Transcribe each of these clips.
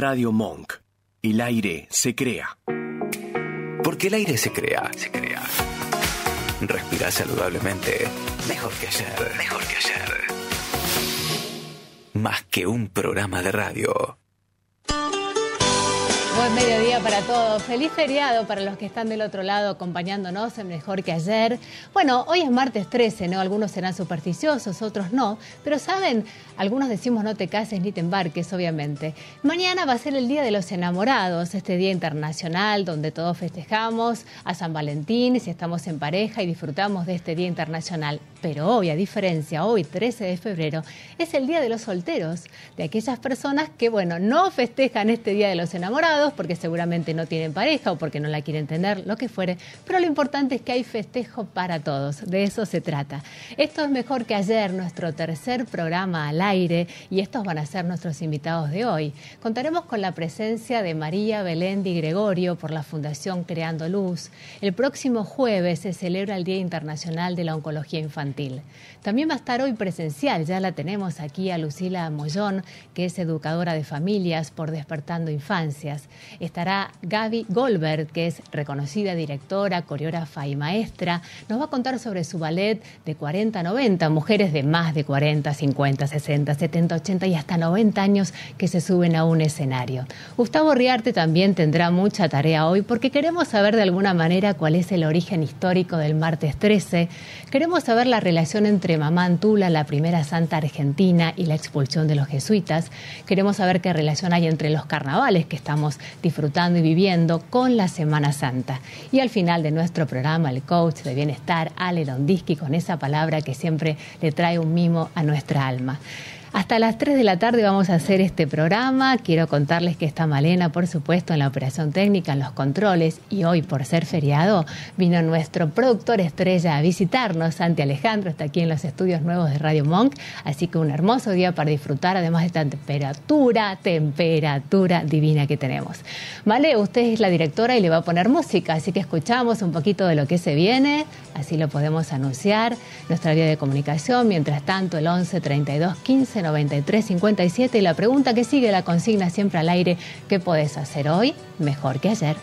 Radio Monk. El aire se crea. Porque el aire se crea, se crea. Respirar saludablemente. Mejor que ayer, mejor que ayer. Más que un programa de radio. Buen mediodía para todos. Feliz feriado para los que están del otro lado acompañándonos en Mejor que ayer. Bueno, hoy es martes 13, ¿no? Algunos serán supersticiosos, otros no. Pero saben, algunos decimos no te cases ni te embarques, obviamente. Mañana va a ser el Día de los Enamorados, este día internacional donde todos festejamos a San Valentín si estamos en pareja y disfrutamos de este Día Internacional. Pero hoy, a diferencia, hoy 13 de febrero, es el Día de los Solteros, de aquellas personas que, bueno, no festejan este Día de los Enamorados porque seguramente no tienen pareja o porque no la quieren tener, lo que fuere, pero lo importante es que hay festejo para todos, de eso se trata. Esto es mejor que ayer, nuestro tercer programa al aire, y estos van a ser nuestros invitados de hoy. Contaremos con la presencia de María Belén Di Gregorio por la Fundación Creando Luz. El próximo jueves se celebra el Día Internacional de la Oncología Infantil. También va a estar hoy presencial, ya la tenemos aquí a Lucila Mollón, que es educadora de familias por Despertando Infancias. Estará Gaby Goldberg, que es reconocida directora, coreógrafa y maestra. Nos va a contar sobre su ballet de 40 a 90, mujeres de más de 40, 50, 60, 70, 80 y hasta 90 años que se suben a un escenario. Gustavo Riarte también tendrá mucha tarea hoy porque queremos saber de alguna manera cuál es el origen histórico del martes 13. Queremos saber la relación entre Mamá Antula, la primera santa argentina, y la expulsión de los jesuitas. Queremos saber qué relación hay entre los carnavales que estamos disfrutando y viviendo con la Semana Santa. Y al final de nuestro programa, el coach de bienestar, Ale Dondiski, con esa palabra que siempre le trae un mimo a nuestra alma. Hasta las 3 de la tarde vamos a hacer este programa. Quiero contarles que está Malena, por supuesto, en la operación técnica, en los controles. Y hoy, por ser feriado, vino nuestro productor estrella a visitarnos. Santi Alejandro está aquí en los estudios nuevos de Radio Monk. Así que un hermoso día para disfrutar, además de esta temperatura, temperatura divina que tenemos. Vale, usted es la directora y le va a poner música. Así que escuchamos un poquito de lo que se viene. Así lo podemos anunciar. Nuestra vía de comunicación. Mientras tanto, el 11 32 15 93 57 y la pregunta que sigue la consigna siempre al aire, ¿qué podés hacer hoy mejor que ayer?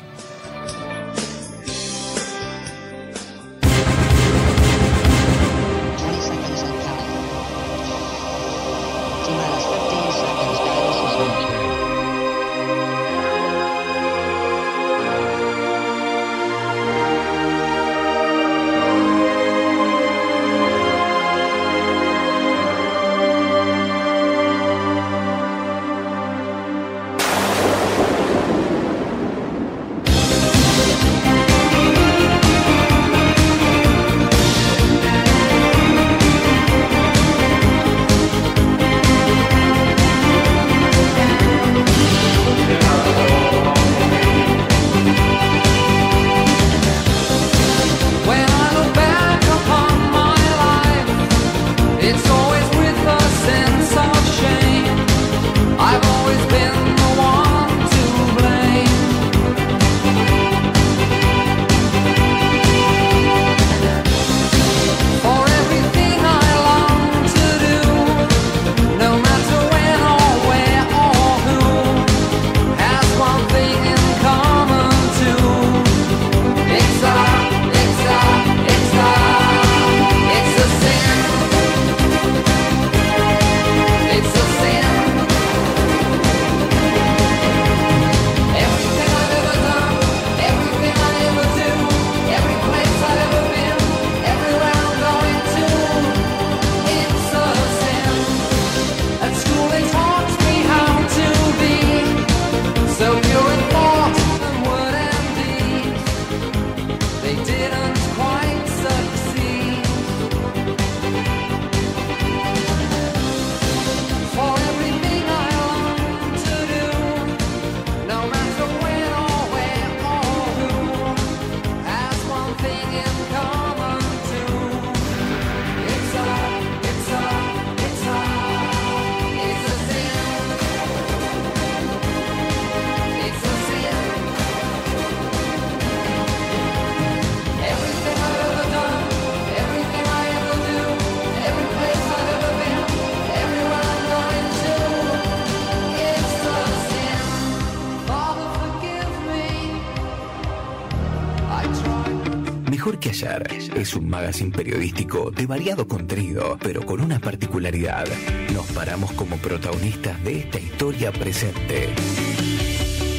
De variado contenido, pero con una particularidad. Nos paramos como protagonistas de esta historia presente.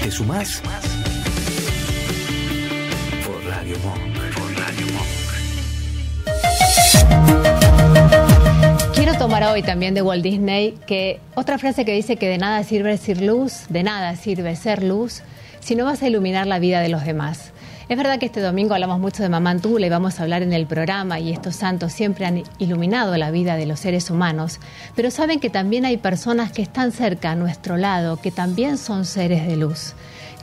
¿Te sumás? Por Radio Monk. Radio Monk. Quiero tomar hoy también de Walt Disney que otra frase que dice que de nada sirve ser luz, de nada sirve ser luz si no vas a iluminar la vida de los demás. Es verdad que este domingo hablamos mucho de Mamá Antula y vamos a hablar en el programa y estos santos siempre han iluminado la vida de los seres humanos, pero saben que también hay personas que están cerca a nuestro lado, que también son seres de luz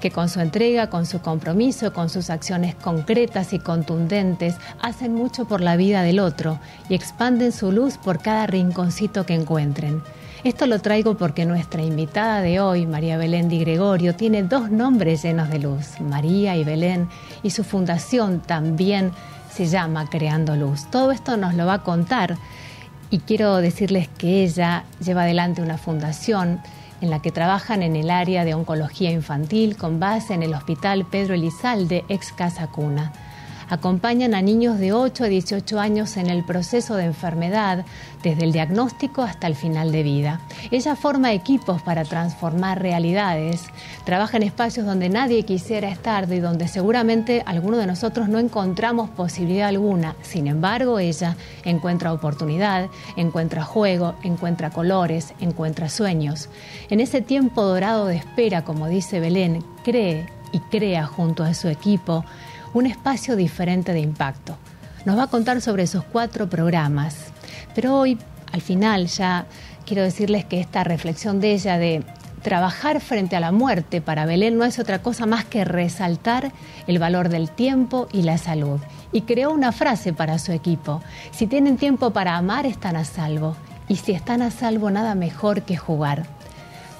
que con su entrega, con su compromiso, con sus acciones concretas y contundentes, hacen mucho por la vida del otro y expanden su luz por cada rinconcito que encuentren. Esto lo traigo porque nuestra invitada de hoy, María Belén Di Gregorio, tiene dos nombres llenos de luz, María y Belén, y su fundación también se llama Creando Luz. Todo esto nos lo va a contar y quiero decirles que ella lleva adelante una fundación en la que trabajan en el área de oncología infantil con base en el Hospital Pedro Elizalde, ex Casa Cuna acompañan a niños de 8 a 18 años en el proceso de enfermedad, desde el diagnóstico hasta el final de vida. Ella forma equipos para transformar realidades, trabaja en espacios donde nadie quisiera estar y donde seguramente alguno de nosotros no encontramos posibilidad alguna. Sin embargo, ella encuentra oportunidad, encuentra juego, encuentra colores, encuentra sueños. En ese tiempo dorado de espera, como dice Belén, cree y crea junto a su equipo un espacio diferente de impacto. Nos va a contar sobre esos cuatro programas, pero hoy, al final, ya quiero decirles que esta reflexión de ella de trabajar frente a la muerte para Belén no es otra cosa más que resaltar el valor del tiempo y la salud. Y creó una frase para su equipo. Si tienen tiempo para amar, están a salvo. Y si están a salvo, nada mejor que jugar.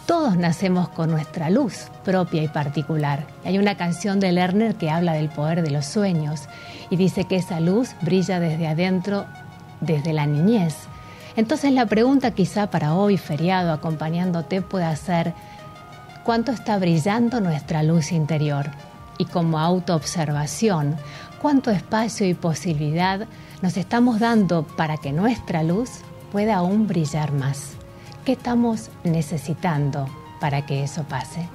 Todos nacemos con nuestra luz propia y particular. Hay una canción de Lerner que habla del poder de los sueños y dice que esa luz brilla desde adentro, desde la niñez. Entonces la pregunta quizá para hoy, feriado, acompañándote, puede ser, ¿cuánto está brillando nuestra luz interior? Y como autoobservación, ¿cuánto espacio y posibilidad nos estamos dando para que nuestra luz pueda aún brillar más? ¿Qué estamos necesitando para que eso pase?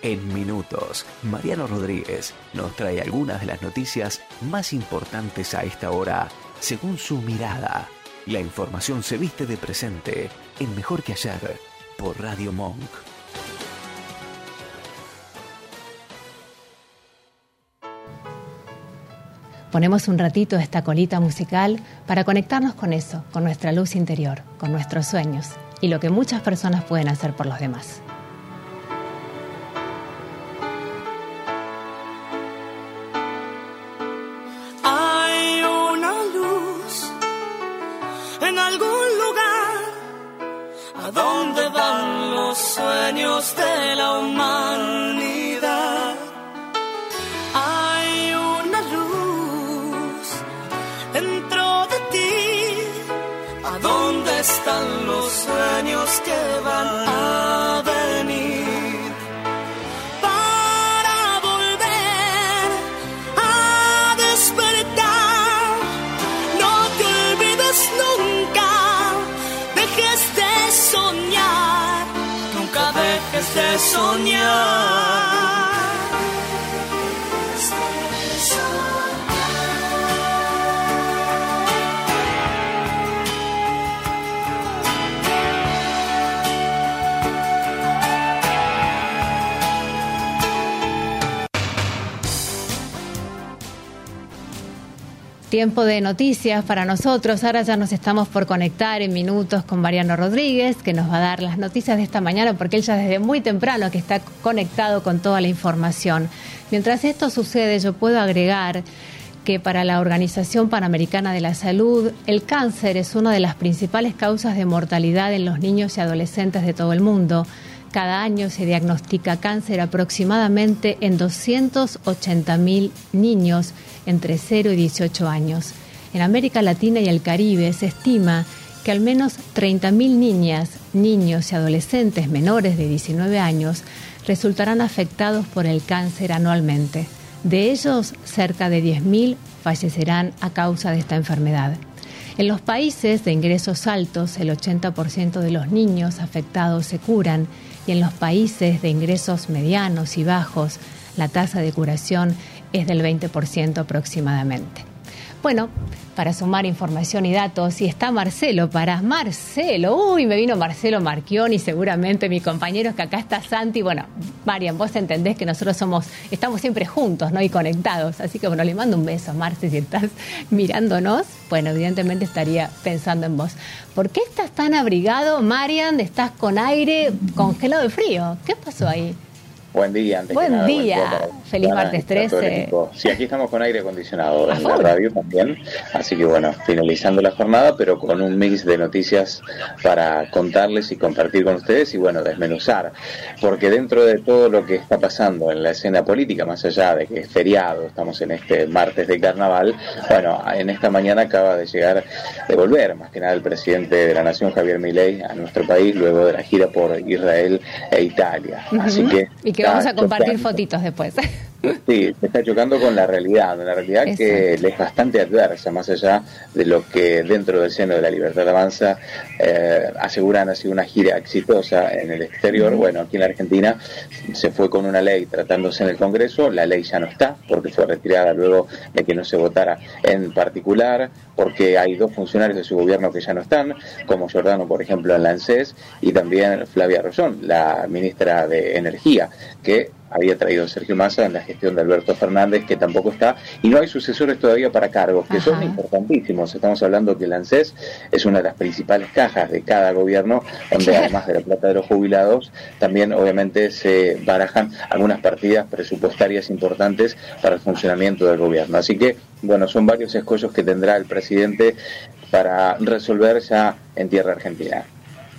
En minutos, Mariano Rodríguez nos trae algunas de las noticias más importantes a esta hora, según su mirada. La información se viste de presente en Mejor que ayer por Radio Monk. Ponemos un ratito esta colita musical para conectarnos con eso, con nuestra luz interior, con nuestros sueños y lo que muchas personas pueden hacer por los demás. A donde van los sueños de la humanidad. Sueños Tiempo de noticias para nosotros. Ahora ya nos estamos por conectar en minutos con Mariano Rodríguez, que nos va a dar las noticias de esta mañana, porque él ya desde muy temprano que está conectado con toda la información. Mientras esto sucede, yo puedo agregar que para la Organización Panamericana de la Salud, el cáncer es una de las principales causas de mortalidad en los niños y adolescentes de todo el mundo. Cada año se diagnostica cáncer aproximadamente en 280.000 niños entre 0 y 18 años. En América Latina y el Caribe se estima que al menos 30.000 niñas, niños y adolescentes menores de 19 años resultarán afectados por el cáncer anualmente. De ellos, cerca de 10.000 fallecerán a causa de esta enfermedad. En los países de ingresos altos, el 80% de los niños afectados se curan y en los países de ingresos medianos y bajos, la tasa de curación es del 20% aproximadamente. Bueno, para sumar información y datos, y está Marcelo para Marcelo. Uy, me vino Marcelo Marchioni, seguramente mi compañero es que acá está Santi. Bueno, Marian, vos entendés que nosotros somos, estamos siempre juntos, ¿no? Y conectados. Así que bueno, le mando un beso, Marce, si estás mirándonos. Bueno, evidentemente estaría pensando en vos. ¿Por qué estás tan abrigado, Marian? Estás con aire congelado de frío. ¿Qué pasó ahí? Buen día, antes buen, día. buen día. Feliz martes 13. Sí, aquí estamos con aire acondicionado en la radio también. Así que bueno, finalizando la jornada, pero con un mix de noticias para contarles y compartir con ustedes y bueno, desmenuzar. Porque dentro de todo lo que está pasando en la escena política, más allá de que es feriado, estamos en este martes de carnaval, bueno, en esta mañana acaba de llegar, de volver más que nada el presidente de la Nación, Javier Milei, a nuestro país luego de la gira por Israel e Italia. Así que vamos a compartir fotitos después. Sí, se está chocando con la realidad, una realidad que le es bastante adversa, más allá de lo que dentro del seno de la libertad avanza eh, aseguran ha sido una gira exitosa en el exterior. Bueno, aquí en la Argentina se fue con una ley tratándose en el Congreso, la ley ya no está porque fue retirada luego de que no se votara en particular, porque hay dos funcionarios de su gobierno que ya no están, como Giordano, por ejemplo, en la ANSES, y también Flavia Rosón, la ministra de Energía, que había traído Sergio Massa en la gestión de Alberto Fernández, que tampoco está, y no hay sucesores todavía para cargos, que son importantísimos. Estamos hablando que el ANSES es una de las principales cajas de cada gobierno, donde además de la plata de los jubilados, también obviamente se barajan algunas partidas presupuestarias importantes para el funcionamiento del gobierno. Así que, bueno, son varios escollos que tendrá el presidente para resolver ya en tierra argentina.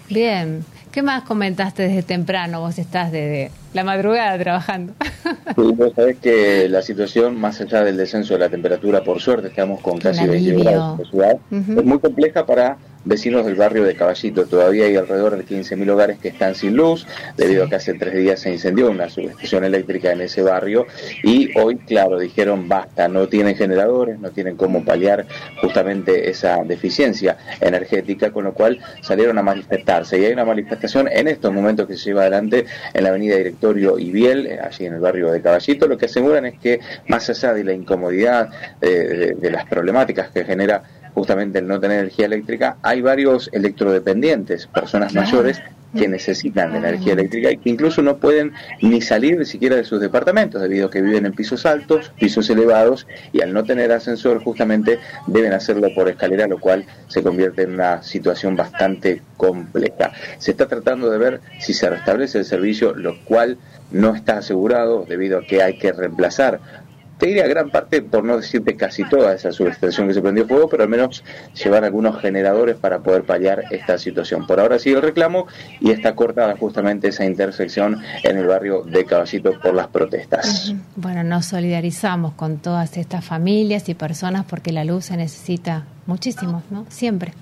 Bien, ¿qué más comentaste desde temprano? Vos estás desde la madrugada trabajando. Sí, vos sabés que la situación, más allá del descenso de la temperatura, por suerte estamos con casi 20 grados de ciudad, es muy compleja para vecinos del barrio de Caballito. Todavía hay alrededor de 15.000 hogares que están sin luz, debido a que hace tres días se incendió una subestación eléctrica en ese barrio. Y hoy, claro, dijeron basta, no tienen generadores, no tienen cómo paliar justamente esa deficiencia energética, con lo cual salieron a manifestarse. Y hay una manifestación en estos momentos que se lleva adelante en la avenida Directorio y Biel, eh, allí en el barrio de Caballito. Lo que aseguran es que, más allá de la incomodidad, eh, de las problemáticas que genera justamente el no tener energía eléctrica, hay varios electrodependientes, personas mayores que necesitan de energía eléctrica y que incluso no pueden ni salir ni siquiera de sus departamentos debido a que viven en pisos altos, pisos elevados y al no tener ascensor justamente deben hacerlo por escalera, lo cual se convierte en una situación bastante compleja. Se está tratando de ver si se restablece el servicio, lo cual no está asegurado debido a que hay que reemplazar te diría gran parte, por no decirte casi toda esa subestación que se prendió fuego, pero al menos llevar algunos generadores para poder paliar esta situación. Por ahora sigue el reclamo y está cortada justamente esa intersección en el barrio de Caballito por las protestas. Bueno, nos solidarizamos con todas estas familias y personas porque la luz se necesita muchísimo, ¿no? Siempre.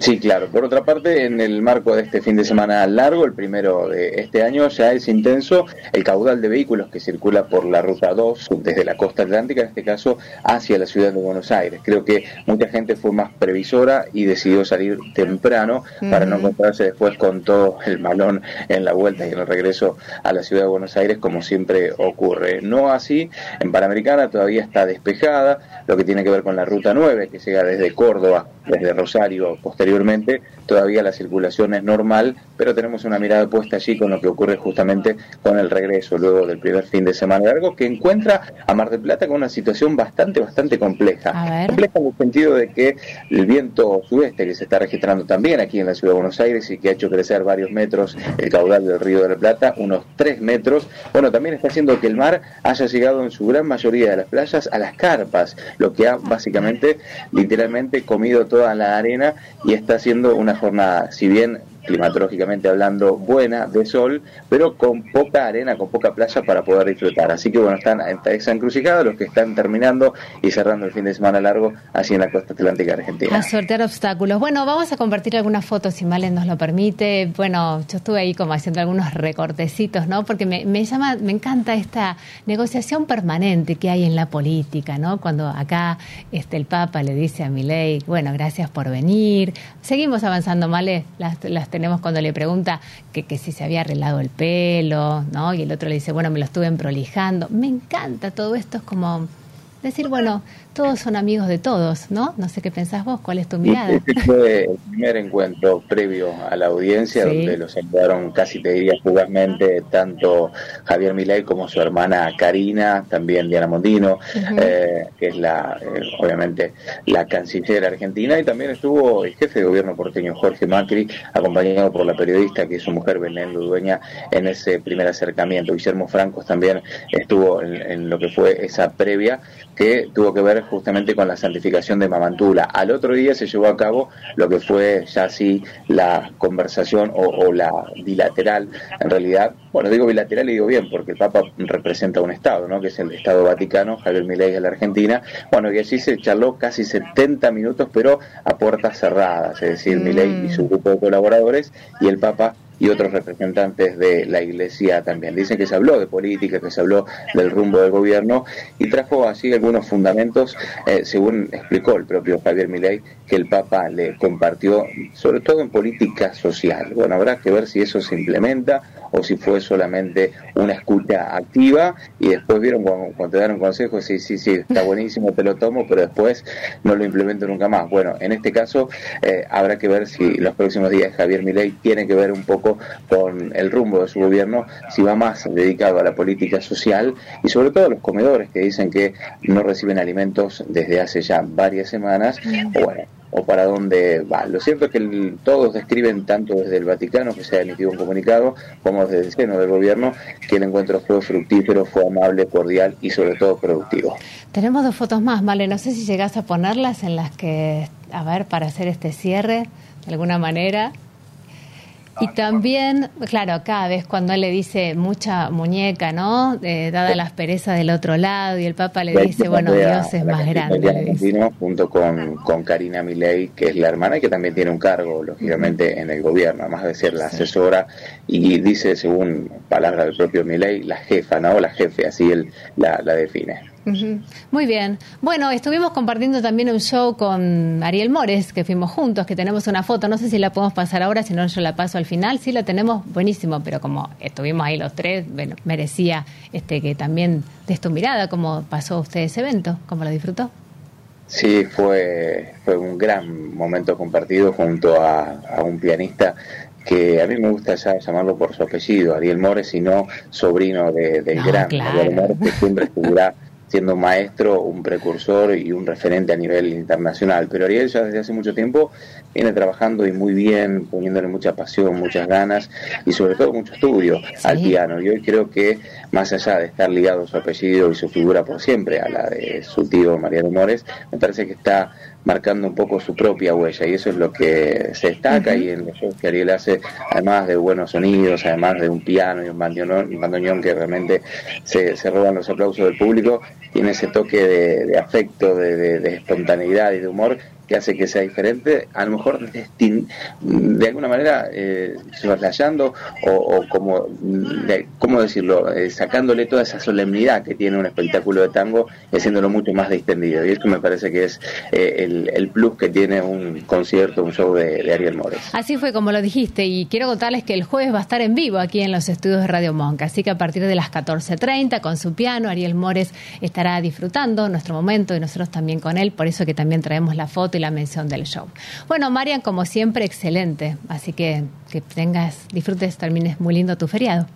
Sí, claro. Por otra parte, en el marco de este fin de semana largo, el primero de este año, ya es intenso el caudal de vehículos que circula por la Ruta 2 desde la costa atlántica, en este caso hacia la ciudad de Buenos Aires. Creo que mucha gente fue más previsora y decidió salir temprano para no encontrarse después con todo el malón en la vuelta y en el regreso a la ciudad de Buenos Aires, como siempre ocurre. No así, en Panamericana todavía está despejada, lo que tiene que ver con la Ruta 9, que llega desde Córdoba, desde Rosario, posteriormente, todavía la circulación es normal, pero tenemos una mirada puesta allí con lo que ocurre justamente con el regreso luego del primer fin de semana largo, que encuentra a Mar del Plata con una situación bastante, bastante compleja. Compleja en el sentido de que el viento sudeste que se está registrando también aquí en la ciudad de Buenos Aires y que ha hecho crecer varios metros el caudal del río de la Plata, unos tres metros, bueno, también está haciendo que el mar haya llegado en su gran mayoría de las playas a las carpas, lo que ha básicamente, literalmente, comido toda la arena y está haciendo una jornada, si bien climatológicamente hablando buena, de sol, pero con poca arena, con poca playa para poder disfrutar. Así que bueno, están en esa encrucijada los que están terminando y cerrando el fin de semana largo así en la costa atlántica argentina. A sortear obstáculos. Bueno, vamos a compartir algunas fotos si Malen nos lo permite. Bueno, yo estuve ahí como haciendo algunos recortecitos, ¿no? Porque me, me llama, me encanta esta negociación permanente que hay en la política, ¿no? Cuando acá este, el Papa le dice a Milei, bueno, gracias por venir. Seguimos avanzando, Male, las, las tenemos cuando le pregunta que, que, si se había arreglado el pelo, ¿no? Y el otro le dice, bueno, me lo estuve prolijando. Me encanta todo esto, es como decir, bueno, todos son amigos de todos, ¿no? No sé qué pensás vos, ¿cuál es tu mirada? Este fue el primer encuentro previo a la audiencia, donde los saludaron casi te diría fugazmente tanto Javier Milei como su hermana Karina, también Diana Mondino, eh, que es la, eh, obviamente, la canciller argentina, y también estuvo el jefe de gobierno porteño Jorge Macri, acompañado por la periodista que es su mujer Belén Ludueña en ese primer acercamiento. Guillermo Francos también estuvo en lo que fue esa previa, que tuvo que ver justamente con la santificación de Mamantula. Al otro día se llevó a cabo lo que fue ya así la conversación o, la bilateral, en realidad, bueno, digo bilateral y digo bien, porque el Papa representa un Estado, ¿no? que es el Estado Vaticano, Javier Milei de la Argentina, bueno, y allí se charló casi 70 minutos, pero a puertas cerradas, es decir, mm. Milei y su grupo de colaboradores y el Papa y otros representantes de la Iglesia también. Dicen que se habló de política, que se habló del rumbo del gobierno y trajo así algunos fundamentos, eh, según explicó el propio Javier Milei, que el Papa le compartió, sobre todo en política social. Bueno, habrá que ver si eso se implementa o si fue solamente una escucha activa y después vieron cuando, te dan un consejo, sí, sí, sí, está buenísimo, te lo tomo, pero después no lo implemento nunca más. Bueno, en este caso eh, habrá que ver si los próximos días Javier Milei tiene que ver un poco con el rumbo de su gobierno, si va más dedicado a la política social y sobre todo a los comedores que dicen que no reciben alimentos desde hace ya varias semanas, o bueno, o para dónde va. Lo cierto es que todos describen, tanto desde el Vaticano, que se ha emitido un comunicado, como desde el seno del gobierno, que el encuentro fue fructífero, fue amable, cordial y sobre todo productivo. Tenemos dos fotos más, Vale, no sé si llegas a ponerlas en las que, a ver, para hacer este cierre, de alguna manera. Y también, claro, cada vez cuando él le dice mucha muñeca, ¿no? Eh, dada la aspereza del otro lado, y el Papa le dice, bueno, Dios es más grande. junto con, con Karina Milei, que es la hermana y que también tiene un cargo, lógicamente, en el gobierno, además de ser la asesora, y dice, según palabras del propio Milei, la jefa, ¿no? La jefe, así él la, la define. Muy bien. Bueno, estuvimos compartiendo también un show con Ariel Mores, que fuimos juntos, que tenemos una foto. No sé si la podemos pasar ahora, si no yo la paso al final. Sí, la tenemos buenísimo, pero como estuvimos ahí los tres, bueno, merecía este que también de tu mirada, cómo pasó usted ese evento, cómo lo disfrutó. Sí, fue, fue un gran momento compartido junto a, un pianista que a mí me gusta ya llamarlo por su apellido, Ariel Mores, y no sobrino de, del gran Ariel Mores, que siempre estuviera siendo maestro, un precursor y un referente a nivel internacional. Pero Ariel ya desde hace mucho tiempo viene trabajando y muy bien, poniéndole mucha pasión, muchas ganas y sobre todo mucho estudio al piano. Y hoy creo que más allá de estar ligado a su apellido y su figura por siempre a la de su tío Mariano Mores, me parece que está marcando un poco su propia huella y eso es lo que se destaca y en los shows que Ariel hace, además de buenos sonidos, además de un piano y un bandoneón, que realmente se, se, roban los aplausos del público, tiene ese toque de, afecto, de espontaneidad y de humor hace que sea diferente, a lo mejor de alguna manera eh, o, como, ¿cómo decirlo?, eh, sacándole toda esa solemnidad que tiene un espectáculo de tango y haciéndolo mucho más distendido. Y esto me parece que es eh, el, plus que tiene un concierto, un show de, Ariel Mores. Así fue como lo dijiste y quiero contarles que el jueves va a estar en vivo aquí en los estudios de Radio Monk, así que a partir de las 14.30 con su piano, Ariel Mores estará disfrutando nuestro momento y nosotros también con él, por eso que también traemos la foto y la mención del show. Bueno, Marian, como siempre, excelente. Así que que tengas, disfrutes, termines muy lindo tu feriado.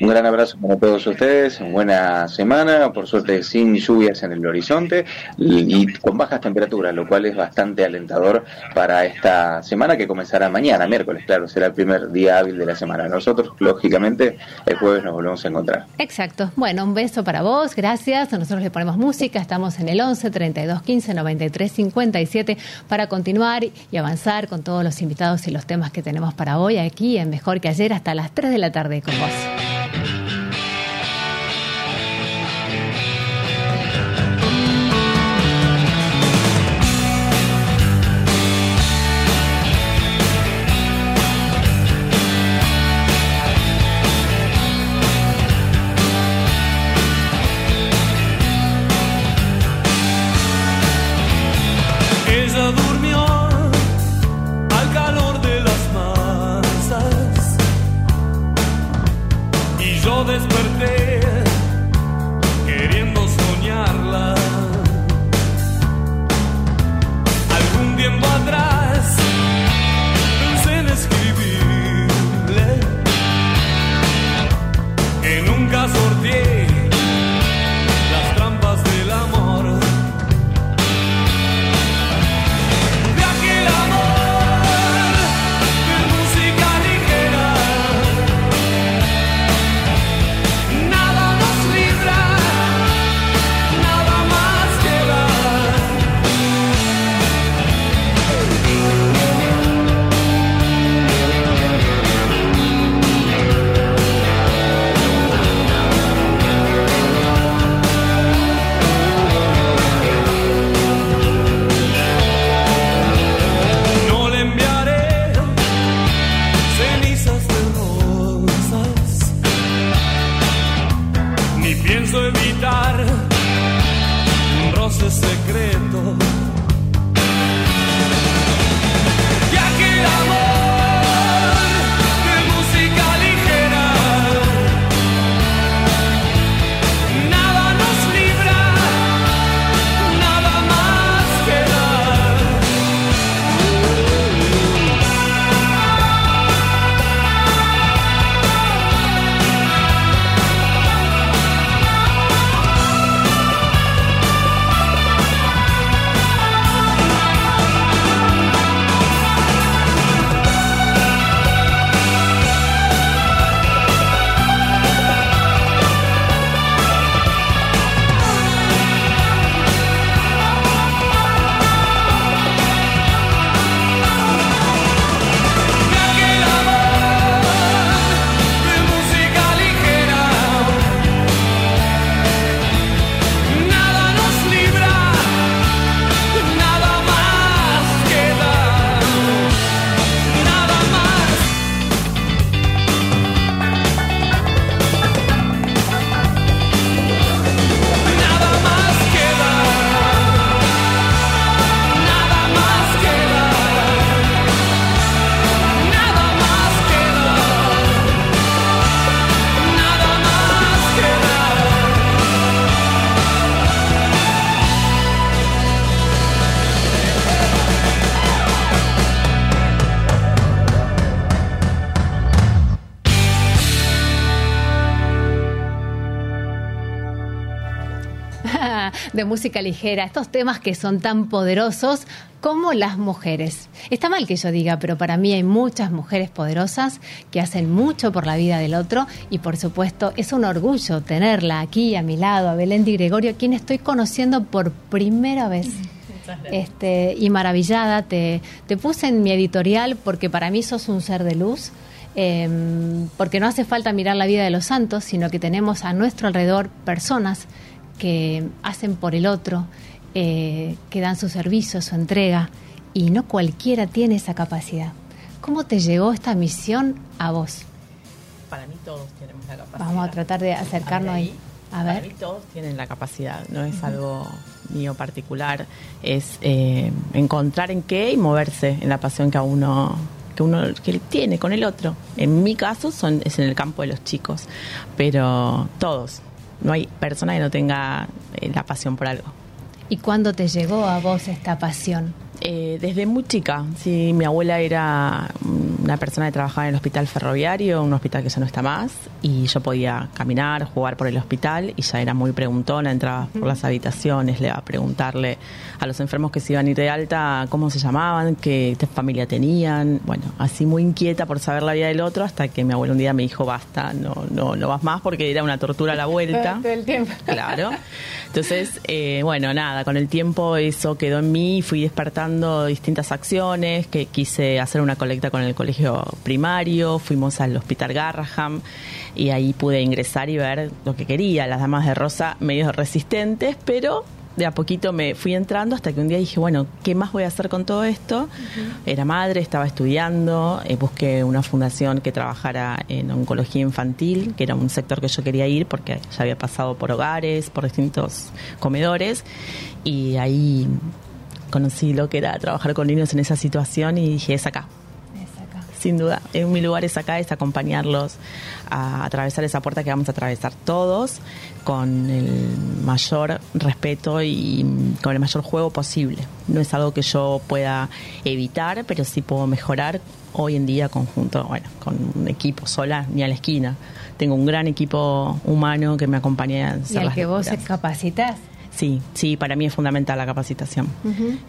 Un gran abrazo para todos ustedes, buena semana, por suerte sin lluvias en el horizonte y, con bajas temperaturas, lo cual es bastante alentador para esta semana que comenzará mañana, miércoles, claro, será el primer día hábil de la semana. Nosotros, lógicamente, el jueves nos volvemos a encontrar. Exacto. Bueno, un beso para vos, gracias. Nosotros le ponemos música, estamos en el 11 32 15 93 57 para continuar y avanzar con todos los invitados y los temas que tenemos para hoy aquí en Mejor que ayer hasta las 3 de la tarde con vos. Thank you. Música ligera, estos temas que son tan poderosos como las mujeres. Está mal que yo diga, pero para mí hay muchas mujeres poderosas que hacen mucho por la vida del otro y por supuesto es un orgullo tenerla aquí a mi lado, a Belén Di Gregorio, quien estoy conociendo por primera vez. Este, y maravillada, te, te puse en mi editorial porque para mí sos un ser de luz, em, porque no hace falta mirar la vida de los santos, sino que tenemos a nuestro alrededor personas que hacen por el otro, eh, que dan su servicio, su entrega, y no cualquiera tiene esa capacidad. ¿Cómo te llegó esta misión a vos? Para mí todos tenemos la capacidad. Vamos a tratar de acercarnos ahí. A ver. Para mí todos tienen la capacidad, no es algo mío particular, es eh, encontrar en qué y moverse en la pasión que a uno que uno que tiene con el otro. En mi caso son es en el campo de los chicos, pero todos no hay persona que no tenga eh, la pasión por algo. ¿Y cuándo te llegó a vos esta pasión? Eh, desde muy chica, sí, mi abuela era una persona que trabajaba en el hospital ferroviario, un hospital que ya no está más, y yo podía caminar, jugar por el hospital, y ya era muy preguntona, entraba por las habitaciones, le iba a preguntarle a los enfermos que se iban a ir de alta cómo se llamaban, qué familia tenían, bueno, así muy inquieta por saber la vida del otro, hasta que mi abuela un día me dijo, basta, no, no, no vas más porque era una tortura a la vuelta. Todo el tiempo. Claro. Entonces, eh, bueno, nada, con el tiempo eso quedó en mí, fui despertando distintas acciones, que quise hacer una colecta con el colegio primario, fuimos al hospital Garraham y ahí pude ingresar y ver lo que quería, las damas de rosa medio resistentes, pero de a poquito me fui entrando hasta que un día dije, bueno, ¿qué más voy a hacer con todo esto? Era madre, estaba estudiando, eh, busqué una fundación que trabajara en oncología infantil, que era un sector que yo quería ir porque ya había pasado por hogares, por distintos comedores, y ahí conocí lo que era trabajar con niños en esa situación y dije, es acá, sin duda. En mi lugar es acá, es acompañarlos a atravesar esa puerta que vamos a atravesar todos con el mayor respeto y con el mayor juego posible. No es algo que yo pueda evitar, pero sí puedo mejorar hoy en día conjunto, bueno, con un equipo sola ni a la esquina. Tengo un gran equipo humano que me acompaña en y que vos capacitas Sí, sí, para mí es fundamental la capacitación,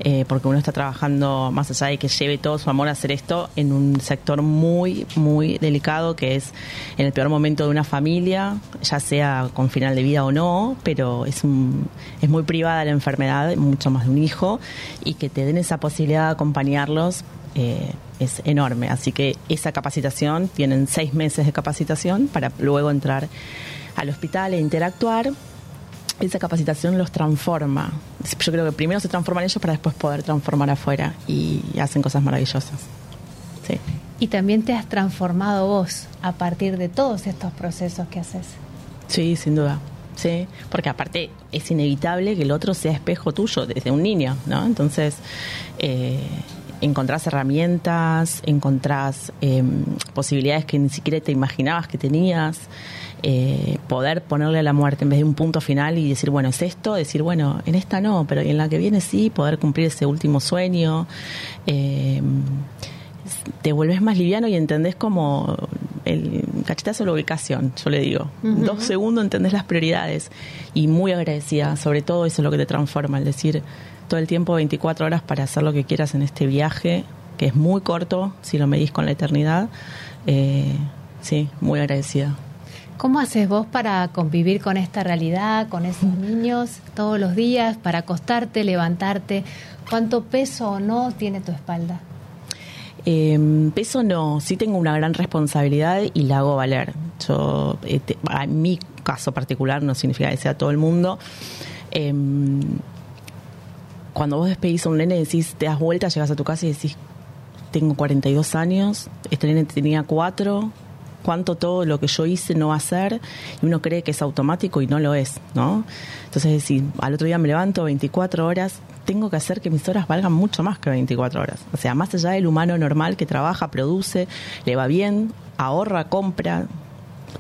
eh, porque uno está trabajando más allá de que lleve todo su amor a hacer esto en un sector muy, muy delicado, que es en el peor momento de una familia, ya sea con final de vida o no, pero es, un, es muy privada la enfermedad, mucho más de un hijo, y que te den esa posibilidad de acompañarlos. Eh, es enorme, así que esa capacitación, tienen seis meses de capacitación para luego entrar al hospital e interactuar esa capacitación los transforma. Yo creo que primero se transforman ellos para después poder transformar afuera y hacen cosas maravillosas. Sí. Y también te has transformado vos a partir de todos estos procesos que haces. Sí, sin duda. Sí, porque aparte es inevitable que el otro sea espejo tuyo desde un niño, ¿no? Entonces, eh, encontrás herramientas, encontrás em, posibilidades que ni siquiera te imaginabas que tenías. Eh, poder ponerle a la muerte en vez de un punto final y decir, bueno, es esto, decir, bueno, en esta no, pero en la que viene sí, poder cumplir ese último sueño. Eh, te vuelves más liviano y entendés como el cachetazo de la ubicación, yo le digo. Dos segundos entendés las prioridades y muy agradecida, sobre todo eso es lo que te transforma, el decir todo el tiempo 24 horas para hacer lo que quieras en este viaje, que es muy corto si lo medís con la eternidad. Eh, sí, muy agradecida. ¿Cómo haces vos para convivir con esta realidad, con esos niños todos los días, para acostarte, levantarte? ¿Cuánto peso o no tiene tu espalda? Eh, peso no, sí tengo una gran responsabilidad y la hago valer. Yo, eh, en mi caso particular, no significa que sea todo el mundo. Em, cuando vos despedís a un nene, decís, te das vuelta, llegas a tu casa y decís, tengo 42 años, este nene tenía 4, cuánto todo lo que yo hice no va a ser y uno cree que es automático y no lo es, ¿no? Entonces, decir, al otro día me levanto 24 horas, tengo que hacer que mis horas valgan mucho más que 24 horas. O sea, más allá del humano normal que trabaja, produce, le va bien, ahorra, compra.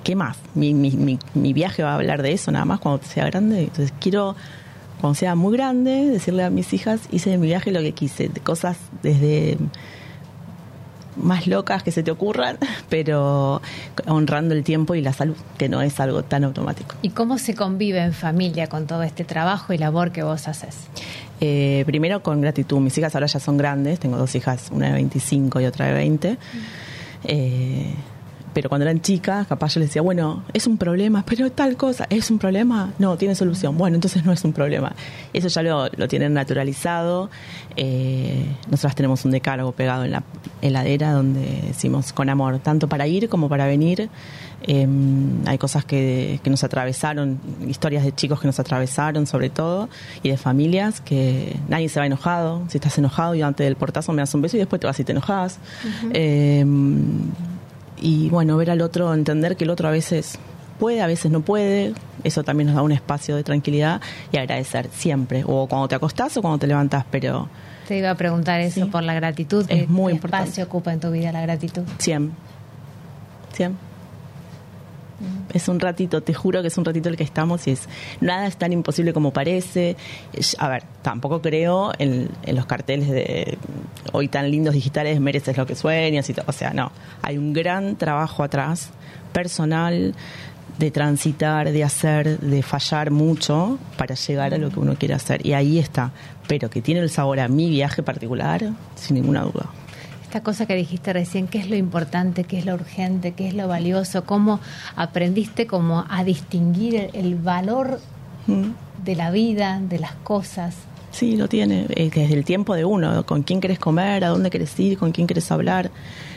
¿Qué más? Mi, mi, mi, viaje va a hablar de eso nada más cuando sea grande. Entonces, quiero cuando sea muy grande, decirle a mis hijas, hice de mi viaje lo que quise, cosas desde más locas que se te ocurran, pero honrando el tiempo y la salud, que no es algo tan automático. ¿Y cómo se convive en familia con todo este trabajo y labor que vos haces? Eh, primero con gratitud. Mis hijas ahora ya son grandes, tengo dos hijas, una de 25 y otra de 20 pero cuando eran chicas, capaz yo les decía, bueno, es un problema, pero tal cosa, ¿es un problema? No, tiene solución. Bueno, entonces no es un problema. Eso ya lo, lo tienen naturalizado. Eh, nosotras tenemos un decálogo pegado en la heladera donde decimos con amor, tanto para ir como para venir. Em, hay cosas que, que, nos atravesaron, historias de chicos que nos atravesaron sobre todo, y de familias que nadie se va enojado. Si estás enojado y antes del portazo me das un beso y después te vas y te enojas y bueno, ver al otro, entender que el otro a veces puede, a veces no puede, eso también nos da un espacio de tranquilidad y agradecer siempre, o cuando te acostás o cuando te levantás, pero... Te iba a preguntar eso por la gratitud, es muy importante. espacio ocupa en tu vida la gratitud? Siempre, siempre. Es un ratito, te juro que es un ratito el que estamos y es nada es tan imposible como parece. A ver, tampoco creo en, los carteles de hoy tan lindos digitales, mereces lo que sueñas y todo. O sea, no. Hay un gran trabajo atrás, personal, de transitar, de hacer, de fallar mucho para llegar a lo que uno quiere hacer. Y ahí está. Pero que tiene el sabor a mi viaje particular, sin ninguna duda esta cosa que dijiste recién, qué es lo importante, qué es lo urgente, qué es lo valioso, cómo aprendiste como a distinguir el, valor mm. de la vida, de las cosas. Sí, lo tiene, eh, desde el tiempo de uno, con quién querés comer, a dónde querés ir, con quién querés hablar,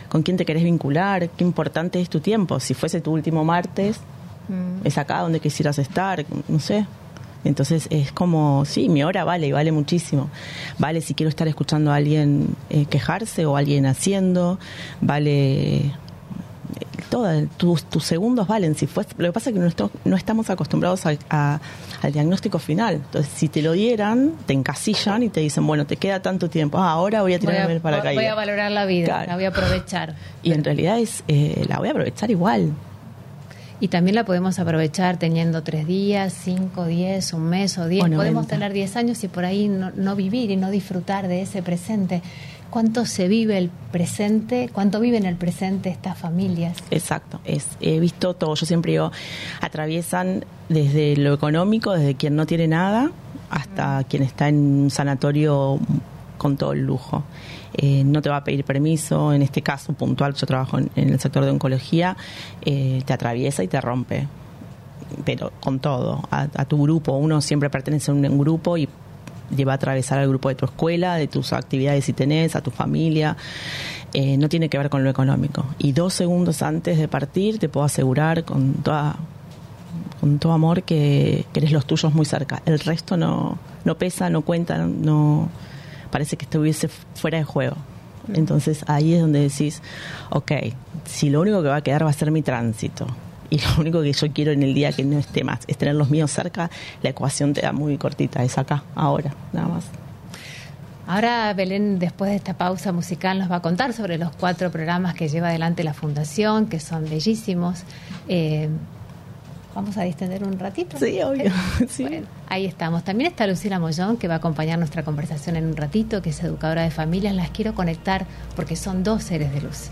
con quién te querés vincular, qué importante es tu tiempo. Si fuese tu último martes, mm. es acá donde quisieras estar, no sé. Entonces es como, sí, mi hora vale y vale muchísimo. Vale si quiero estar escuchando a alguien eh, quejarse o alguien haciendo, vale eh, todas tus, tus, segundos valen. Si fue, lo que pasa es que no, estamos acostumbrados a, al diagnóstico final. Entonces, si te lo dieran, te encasillan y te dicen, bueno, te queda tanto tiempo, ah, ahora voy a tirarme el paracaídas. Voy a valorar la vida, la voy a aprovechar. Y en realidad es, eh, la voy a aprovechar igual. Y también la podemos aprovechar teniendo tres días, cinco, diez, un mes o diez. podemos tener diez años y por ahí no, vivir y no disfrutar de ese presente. ¿Cuánto se vive el presente? ¿Cuánto vive en el presente estas familias? Exacto. Es, he visto todo. Yo siempre digo, atraviesan desde lo económico, desde quien no tiene nada, hasta mm. quien está en un sanatorio con todo el lujo. Eh, no te va a pedir permiso, en este caso puntual, yo trabajo en, el sector de oncología, eh, te atraviesa y te rompe, pero con todo, a, tu grupo, uno siempre pertenece a un, grupo y lleva a atravesar al grupo de tu escuela, de tus actividades si tenés, a tu familia, eh, no tiene que ver con lo económico. Y dos segundos antes de partir te puedo asegurar con toda con todo amor que, que eres los tuyos muy cerca. El resto no, no pesa, no cuenta, no, parece que estuviese fuera de juego. Entonces ahí es donde decís, ok, si lo único que va a quedar va a ser mi tránsito y lo único que yo quiero en el día que no esté más es tener los míos cerca, la ecuación te da muy cortita, es acá, ahora, nada más. Ahora Belén, después de esta pausa musical, nos va a contar sobre los cuatro programas que lleva adelante la Fundación, que son bellísimos. Eh, Vamos a distender un ratito. Sí, obvio. ahí estamos. También está Lucila Mollón, que va a acompañar nuestra conversación en un ratito, que es educadora de familias. Las quiero conectar porque son dos seres de luz.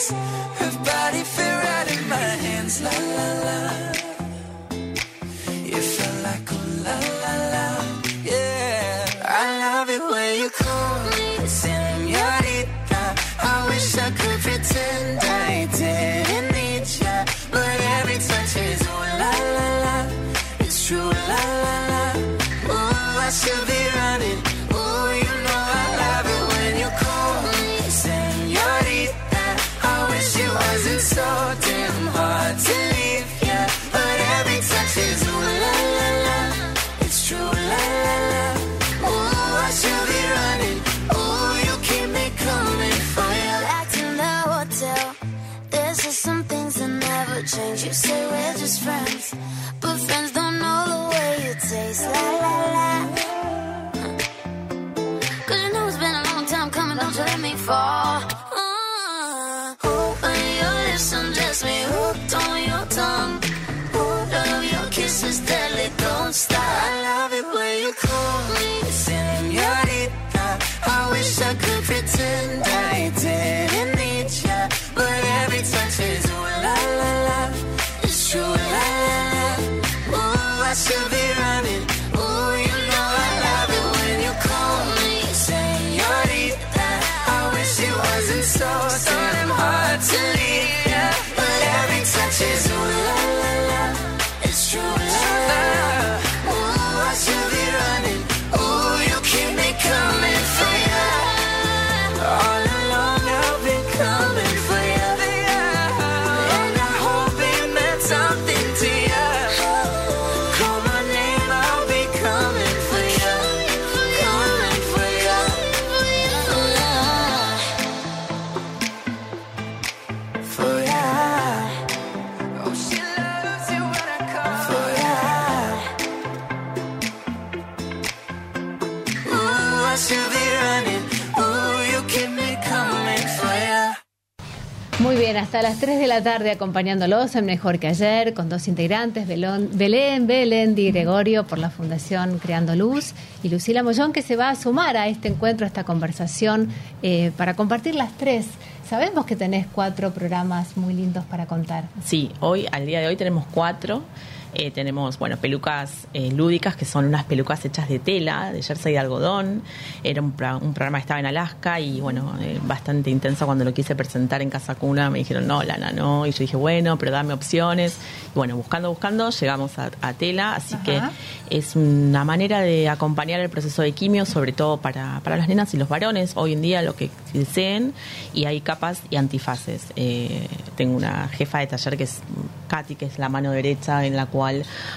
dance. Her body fit right in my hands. La la la. Hasta las 3 de la tarde acompañándolos en Mejor que Ayer con dos integrantes, Belén, Belén, Di Gregorio por la Fundación Creando Luz y Lucila Mollón que se va a sumar a este encuentro, a esta conversación eh, para compartir las tres. Sabemos que tenés cuatro programas muy lindos para contar. Sí, hoy, al día de hoy tenemos cuatro. Eh, tenemos, bueno, pelucas eh, lúdicas, que son unas pelucas hechas de tela, de jersey de algodón. Era un, programa que estaba en Alaska y, bueno, eh, bastante intenso cuando lo quise presentar en Casa Cuna. Me dijeron, no, Lana, no. Y yo dije, bueno, pero dame opciones. Y, bueno, buscando, buscando, llegamos a, tela. Así que es una manera de acompañar el proceso de quimio, sobre todo para, para las nenas y los varones. Hoy en día lo que deseen. Y hay capas y antifaces. tengo una jefa de taller que es Katy, que es la mano derecha en la cual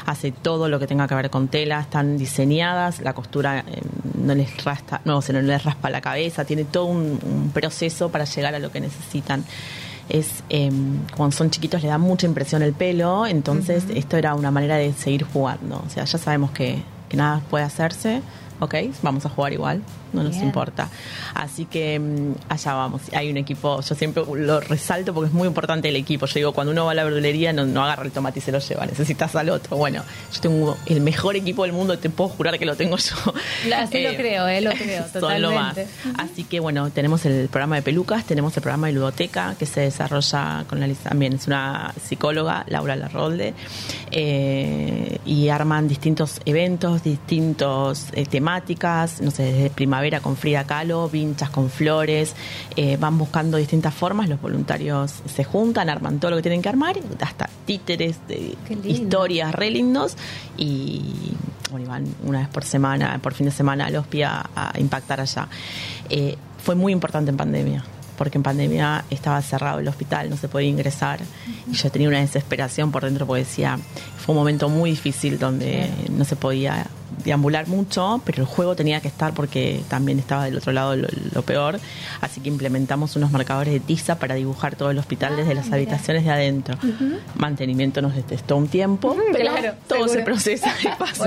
hace todo lo que tenga que ver con tela, están diseñadas, la costura eh, no les raspa, no, se no les raspa la cabeza, tiene todo un, proceso para llegar a lo que necesitan. Es em, cuando son chiquitos le da mucha impresión el pelo, entonces esto era una manera de seguir jugando. O sea, ya sabemos que, que nada puede hacerse, ok, vamos a jugar igual no nos importa. Así que mm, allá vamos. Hay un equipo, yo siempre lo resalto porque es muy importante el equipo. Yo digo, cuando uno va a la verdulería no, no agarra el tomate y se lo lleva, necesitas al otro. Bueno, yo tengo el mejor equipo del mundo, te puedo jurar que lo tengo yo. Así lo eh, creo, eh, lo creo, totalmente. Así que bueno, tenemos el programa de pelucas, tenemos el programa de ludoteca que se desarrolla con la también es una psicóloga, Laura Larrolde, eh, y arman distintos eventos, distintos eh, temáticas, no sé, desde primavera con Frida Kahlo, vinchas con flores, eh, van buscando distintas formas, los voluntarios se juntan, arman todo lo que tienen que armar, hasta títeres, de historias re lindos y bueno, van una vez por semana, por fin de semana al HOSPI a, impactar allá. Eh, fue muy importante en pandemia porque en pandemia estaba cerrado el hospital, no se podía ingresar. Y yo tenía una desesperación por dentro porque decía, fue un momento muy difícil donde no se podía deambular mucho, pero el juego tenía que estar porque también estaba del otro lado lo, peor. Así que implementamos unos marcadores de tiza para dibujar todo el hospital desde las ah, habitaciones de adentro. Mantenimiento nos detestó un tiempo, pero todo se procesa y pasó.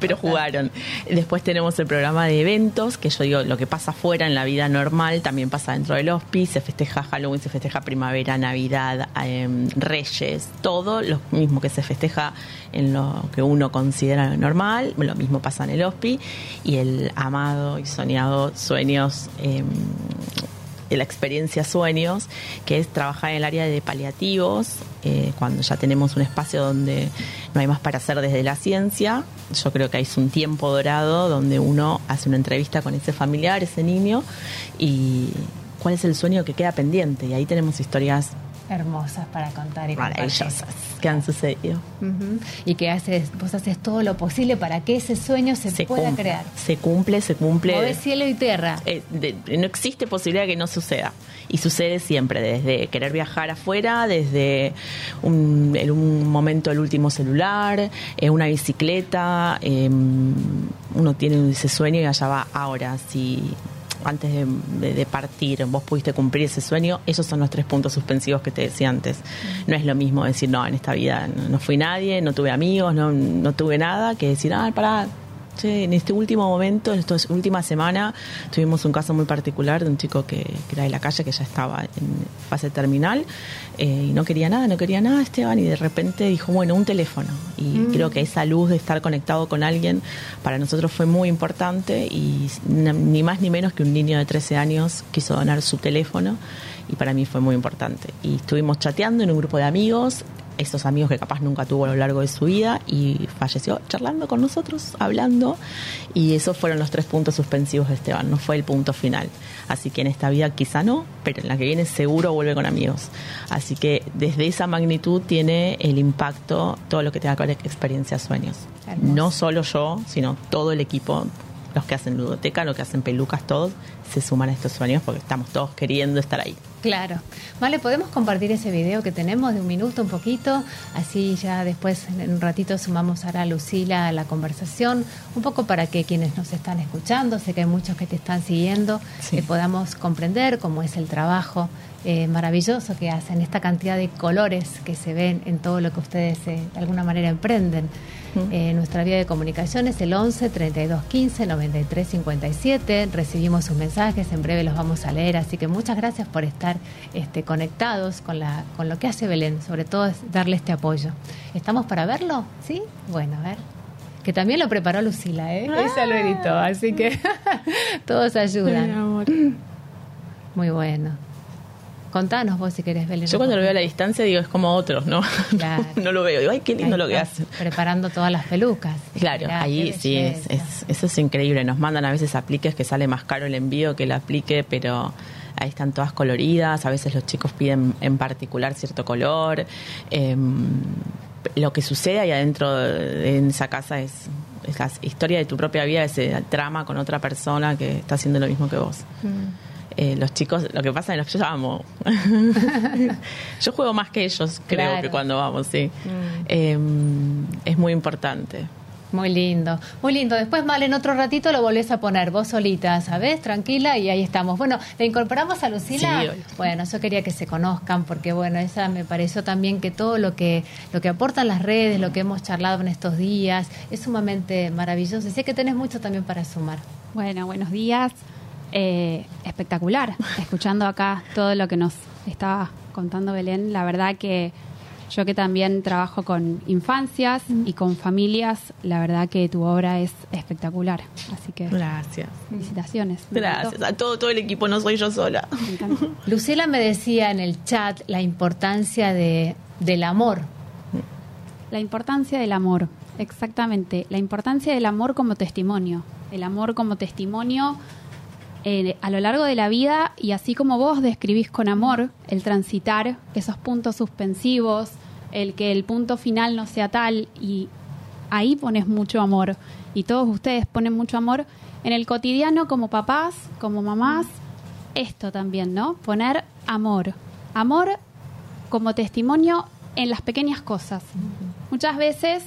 pero jugaron. Después tenemos el programa de eventos, que yo digo, lo que pasa fuera en la vida normal también pasa dentro del hospice, se festeja Halloween, se festeja primavera, Navidad, em, Reyes, todo lo mismo que se festeja en lo que uno considera normal, lo mismo pasa en el hospi y el amado y soñado sueños em, la experiencia Sueños, que es trabajar en el área de paliativos, eh, cuando ya tenemos un espacio donde no hay más para hacer desde la ciencia. Yo creo que hay un tiempo dorado donde uno hace una entrevista con ese familiar, ese niño, y cuál es el sueño que queda pendiente. Y ahí tenemos historias hermosas para contar y maravillosas. que han sucedido. Y que haces vos haces todo lo posible para que ese sueño se, pueda crear. Se cumple se cumple. De cielo y tierra. Eh, no existe posibilidad de que no suceda. Y sucede siempre desde querer viajar afuera desde un, en un momento el último celular eh, una bicicleta em, uno tiene ese sueño y allá va ahora. Si antes de, partir, vos pudiste cumplir ese sueño, esos son los tres puntos suspensivos que te decía antes. No es lo mismo decir, no, en esta vida no, fui nadie, no tuve amigos, no, no tuve nada, que decir, ah, pará, en este último momento, en esta última semana, tuvimos un caso muy particular de un chico que, era de la calle, que ya estaba en fase terminal eh, y no quería nada, no quería nada, Esteban, y de repente dijo, bueno, un teléfono. Y mm. creo que esa luz de estar conectado con alguien para nosotros fue muy importante y ni más ni menos que un niño de 13 años quiso donar su teléfono y para mí fue muy importante. Y estuvimos chateando en un grupo de amigos, esos amigos que capaz nunca tuvo a lo largo de su vida y falleció charlando con nosotros, hablando y esos fueron los tres puntos suspensivos de Esteban, no fue el punto final. Así que en esta vida quizá no, pero en la que viene seguro vuelve con amigos. Así que desde esa magnitud tiene el impacto todo lo que tenga que ver con experiencia sueños. No solo yo, sino todo el equipo, los que hacen ludoteca, los que hacen pelucas, todos se suman a estos sueños porque estamos todos queriendo estar ahí. Claro. Vale, podemos compartir ese video que tenemos de un minuto, un poquito, así ya después en un ratito sumamos a Lucila a la conversación, un poco para que quienes nos están escuchando, sé que hay muchos que te están siguiendo, que podamos comprender cómo es el trabajo eh, maravilloso que hacen, esta cantidad de colores que se ven en todo lo que ustedes eh, de alguna manera emprenden. Eh, nuestra vía de comunicación es el 11 32 15 93 57. Recibimos sus mensajes, en breve los vamos a leer, así que muchas gracias por estar este, conectados con, la, con lo que hace Belén, sobre todo es darle este apoyo. ¿Estamos para verlo? ¿Sí? Bueno, a ver. Que también lo preparó Lucila, ¿eh? Ella lo editó, así que todos ayudan. Muy bueno. Contanos vos si querés, Belén. Yo cuando lo veo a la distancia digo, es como otros, ¿no? no lo veo. Digo, ay, qué lindo lo que hace. Preparando todas las pelucas. Claro, ahí sí, es, eso es increíble. Nos mandan a veces apliques que sale más caro el envío que el aplique, pero ahí están todas coloridas. A veces los chicos piden en particular cierto color. Em, lo que sucede ahí adentro en esa casa es, la historia de tu propia vida, ese trama con otra persona que está haciendo lo mismo que vos. Mm. Eh, los chicos, lo que pasa es que yo amo. yo juego más que ellos, creo que cuando vamos, sí. Mm. Em, es muy importante. Muy lindo, muy lindo. Después, mal en otro ratito lo volvés a poner vos solita, ¿sabes? Tranquila y ahí estamos. Bueno, ¿le incorporamos a Lucila? bueno, yo quería que se conozcan porque, bueno, esa me pareció también que todo lo que, lo que aportan las redes, lo que hemos charlado en estos días, es sumamente maravilloso. Y sé que tenés mucho también para sumar. Bueno, buenos días. Eh, espectacular, escuchando acá todo lo que nos estaba contando Belén. La verdad que yo que también trabajo con infancias y con familias, la verdad que tu obra es espectacular. Así que gracias. Felicitaciones. Gracias a todo, todo el equipo, no soy yo sola. Me Lucila me decía en el chat la importancia de, del amor. La importancia del amor, exactamente. La importancia del amor como testimonio. El amor como testimonio eh, a lo largo de la vida y así como vos describís con amor el transitar esos puntos suspensivos, el que el punto final no sea tal y ahí pones mucho amor y todos ustedes ponen mucho amor en el cotidiano como papás, como mamás, esto también, ¿no? Poner amor. Amor como testimonio en las pequeñas cosas. Muchas veces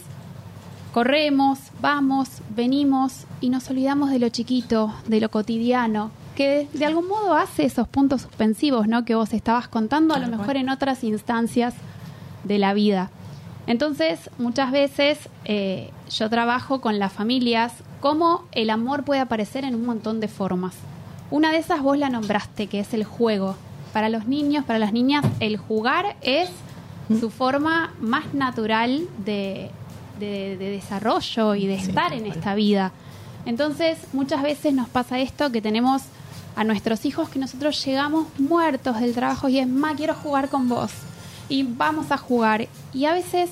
corremos, vamos, venimos y nos olvidamos de lo chiquito, de lo cotidiano, que de algún modo hace esos puntos suspensivos, ¿no? Que vos estabas contando, a lo mejor en otras instancias de la vida. Entonces, muchas veces eh, yo trabajo con las familias cómo el amor puede aparecer en un montón de formas. Una de esas vos la nombraste, que es el juego. Para los niños, para las niñas, el jugar es su forma más natural de, de, desarrollo y de estar en esta vida. Entonces, muchas veces nos pasa esto que tenemos a nuestros hijos que nosotros llegamos muertos del trabajo y es, más quiero jugar con vos. Y vamos a jugar. Y a veces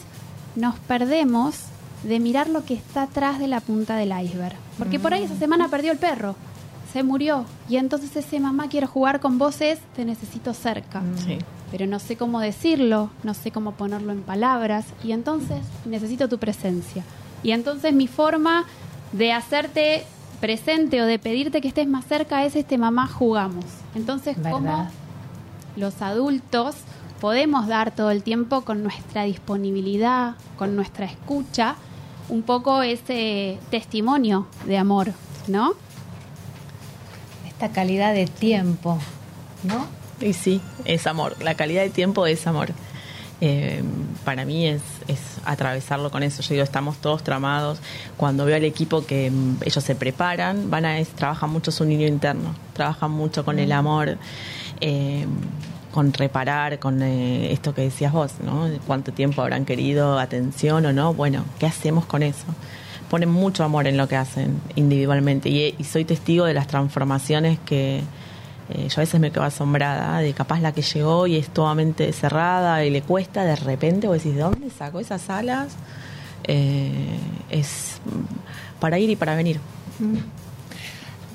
nos perdemos de mirar lo que está atrás de la punta del iceberg. Porque por ahí esa semana perdió el perro, se murió. Y entonces ese mamá quiero jugar con vos es, te necesito cerca. Sí pero no sé cómo decirlo, no sé cómo ponerlo en palabras y entonces necesito tu presencia. Y entonces mi forma de hacerte presente o de pedirte que estés más cerca es este mamá jugamos. Entonces, ¿cómo los adultos podemos dar todo el tiempo con nuestra disponibilidad, con nuestra escucha, un poco ese testimonio de amor, ¿no? Esta calidad de tiempo, ¿no? Y sí, es amor. La calidad de tiempo es amor. Eh, para mí es, es, atravesarlo con eso. Yo digo, estamos todos tramados. Cuando veo al equipo que mm, ellos se preparan, van a trabajan mucho su niño interno, trabajan mucho con el amor, eh, con reparar, con eh, esto que decías vos, ¿no? Cuánto tiempo habrán querido atención o no. Bueno, ¿qué hacemos con eso? Ponen mucho amor en lo que hacen individualmente y soy testigo de las transformaciones que eh, yo a veces me quedo asombrada de capaz la que llegó y es totalmente cerrada y le cuesta de repente, o decís, ¿de dónde sacó esas alas? Eh, es para ir y para venir. Mm.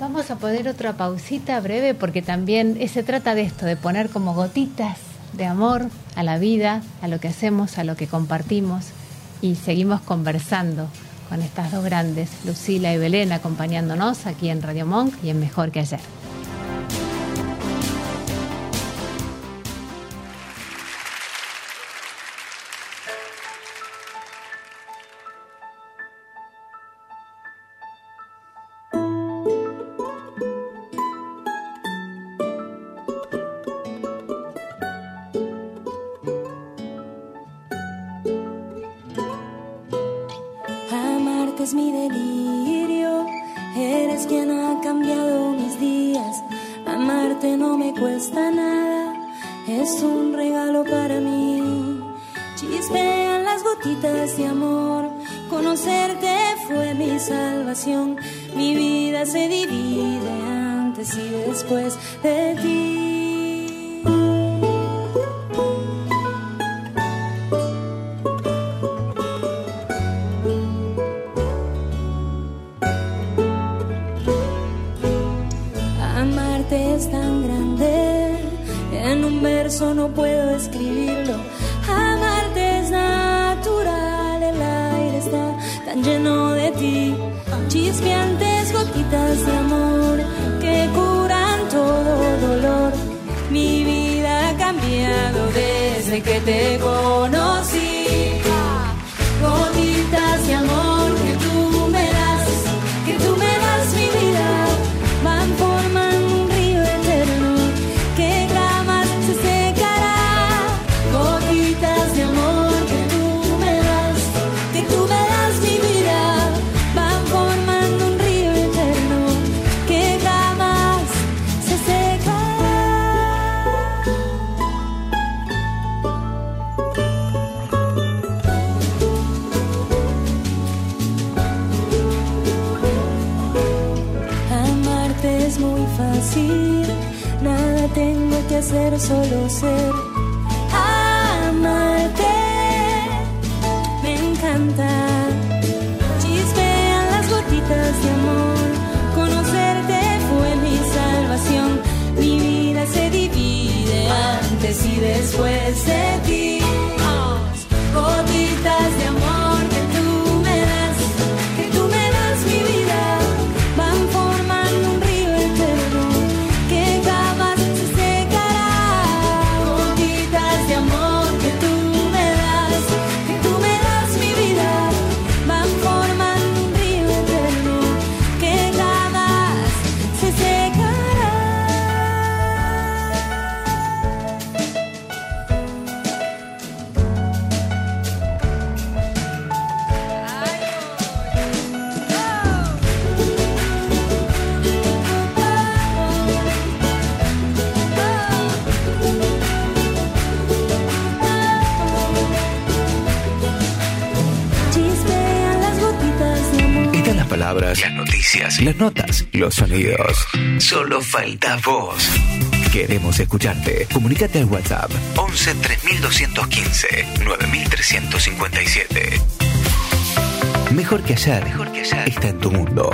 Vamos a poner otra pausita breve porque también se trata de esto, de poner como gotitas de amor a la vida, a lo que hacemos, a lo que compartimos y seguimos conversando con estas dos grandes, Lucila y Belén, acompañándonos aquí en Radio Monk y en Mejor que ayer. Palabras, las noticias, las notas, los sonidos. Solo falta vos. Queremos escucharte. Comunícate al WhatsApp 11 3215 9357. Mejor que ayer, mejor que ayer está en tu mundo.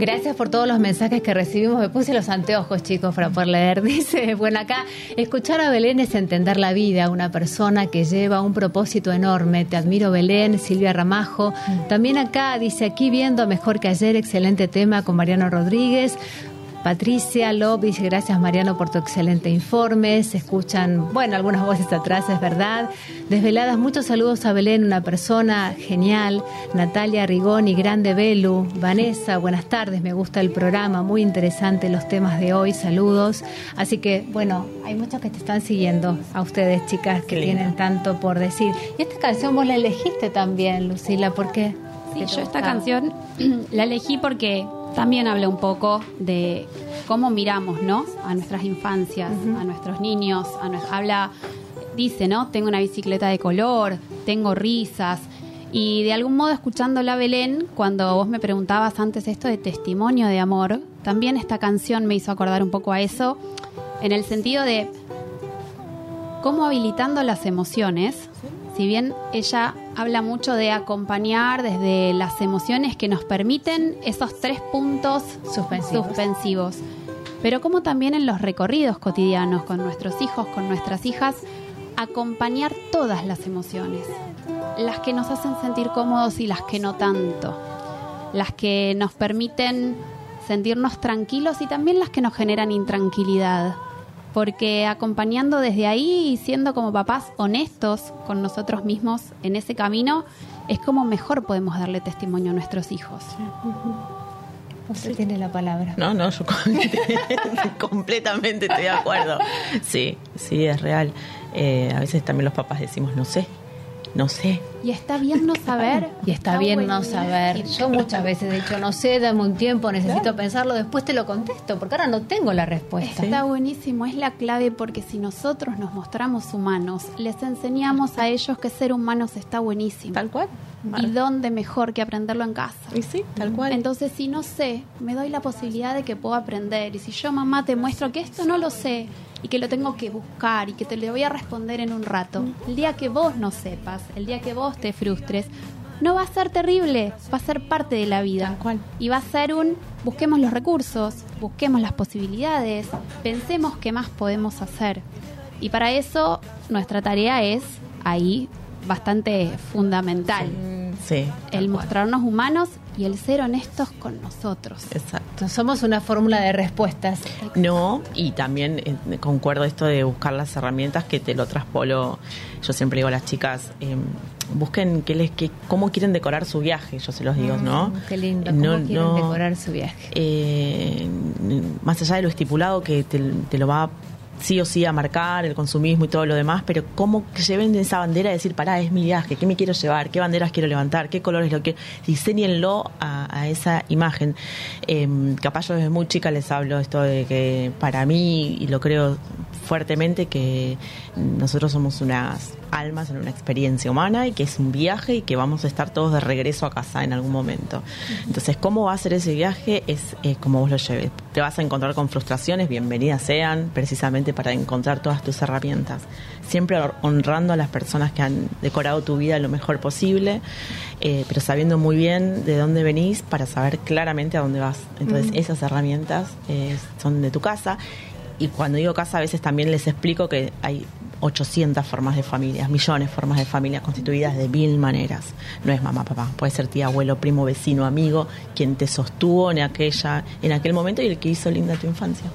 Gracias por todos los mensajes que recibimos. Me puse los anteojos, chicos, para poder leer. Dice, bueno, acá, escuchar a Belén es entender la vida, una persona que lleva un propósito enorme. Te admiro, Belén, Silvia Ramajo. También acá, dice, aquí viendo mejor que ayer, excelente tema con Mariano Rodríguez. Patricia dice gracias Mariano por tu excelente informe. Se escuchan, bueno, algunas voces atrás, es verdad. Desveladas, muchos saludos a Belén, una persona genial. Natalia Rigoni, grande Belu. Vanessa, buenas tardes, me gusta el programa, muy interesante los temas de hoy, saludos. Así que, bueno, hay muchos que te están siguiendo, a ustedes chicas que tienen tanto por decir. Y esta canción vos la elegiste también, Lucila, ¿por qué? Sí, ¿Qué te yo esta canción la elegí porque también habla un poco de cómo miramos, ¿no? A nuestras infancias, a nuestros niños, a nue- habla, dice, ¿no? Tengo una bicicleta de color, tengo risas. Y de algún modo escuchando la Belén, cuando vos me preguntabas antes esto de testimonio de amor, también esta canción me hizo acordar un poco a eso, en el sentido de cómo habilitando las emociones, si bien ella habla mucho de acompañar desde las emociones que nos permiten esos tres puntos Suspensivos. suspensivos, pero como también en los recorridos cotidianos con nuestros hijos, con nuestras hijas, acompañar todas las emociones, las que nos hacen sentir cómodos y las que no tanto, las que nos permiten sentirnos tranquilos y también las que nos generan intranquilidad. Porque acompañando desde ahí y siendo como papás honestos con nosotros mismos en ese camino, es como mejor podemos darle testimonio a nuestros hijos. Usted tiene la palabra. No, no, yo completamente estoy de acuerdo. Sí, sí, es real. Eh, a veces también los papás decimos, no sé. No sé. Y está bien no saber. Y está bien no saber. Yo muchas veces he dicho, no sé, dame un tiempo, necesito pensarlo, después te lo contesto, porque ahora no tengo la respuesta. Está buenísimo, es la clave porque si nosotros nos mostramos humanos, les enseñamos a ellos que ser humanos está buenísimo. Tal cual. ¿Y dónde mejor que aprenderlo en casa? Y sí, tal cual. Entonces, si no sé, me doy la posibilidad de que puedo aprender. Y si yo, mamá, te muestro que esto no lo sé y que lo tengo que buscar y que te lo voy a responder en un rato, el día que vos no sepas, el día que vos te frustres, no va a ser terrible, va a ser parte de la vida. Cual. Y va a ser un, busquemos los recursos, busquemos las posibilidades, pensemos qué más podemos hacer. Y para eso, nuestra tarea es ahí bastante fundamental Sí. el mostrarnos humanos y el ser honestos con nosotros. Exacto. No somos una fórmula de respuestas. No, y también eh, concuerdo esto de buscar las herramientas que te lo traspolo. Yo siempre digo a las chicas, eh, busquen qué les, qué, cómo quieren decorar su viaje, yo se los digo, ¿no? Mm, Qué lindo, cómo No, quieren no, decorar su viaje. eh, más allá de lo estipulado que te, te lo va sí o sí a marcar el consumismo y todo lo demás, pero cómo lleven esa bandera de decir, pará, es mi viaje, ¿qué me quiero llevar? ¿Qué banderas quiero levantar? ¿Qué colores lo quiero? Diseñenlo a, a esa imagen. Eh, capaz yo desde muy chica les hablo esto de que para mí, y lo creo fuertemente, que nosotros somos unas almas en una experiencia humana y que es un viaje y que vamos a estar todos de regreso a casa en algún momento. Entonces, ¿cómo va a ser ese viaje? Es eh, como vos lo lleves. Te vas a encontrar con frustraciones, bienvenidas sean, precisamente para encontrar todas tus herramientas. Siempre honrando a las personas que han decorado tu vida lo mejor posible, eh, pero sabiendo muy bien de dónde venís para saber claramente a dónde vas. Entonces, esas herramientas eh, son de tu casa. Y cuando digo casa, a veces también les explico que hay 800 formas de familias, millones de formas de familias constituidas de mil maneras. No es mamá, papá, puede ser tía, abuelo, primo, vecino, amigo, quien te sostuvo en aquella, en aquel momento y el que hizo linda tu infancia.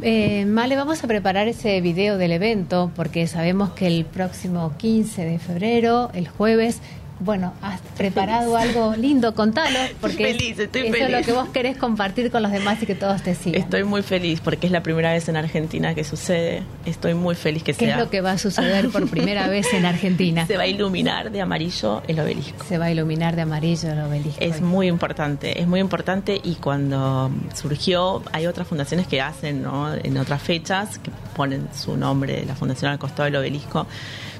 Eh, Male, vamos a preparar ese video del evento porque sabemos que el próximo 15 de febrero, el jueves, bueno, has preparado algo lindo, contalo, porque es- feliz, estoy eso es lo feliz. que vos querés compartir con los demás y que todos te sigan. Estoy muy feliz porque es la primera vez en Argentina que sucede. Estoy muy feliz que ¿Qué sea. es lo que va a suceder por primera vez en Argentina? Se va a iluminar de amarillo el obelisco. Se va a iluminar de amarillo el obelisco. Es muy importante, es muy importante y cuando surgió, hay otras fundaciones que hacen ¿no? en otras fechas, que ponen su nombre, la fundación al costado del obelisco.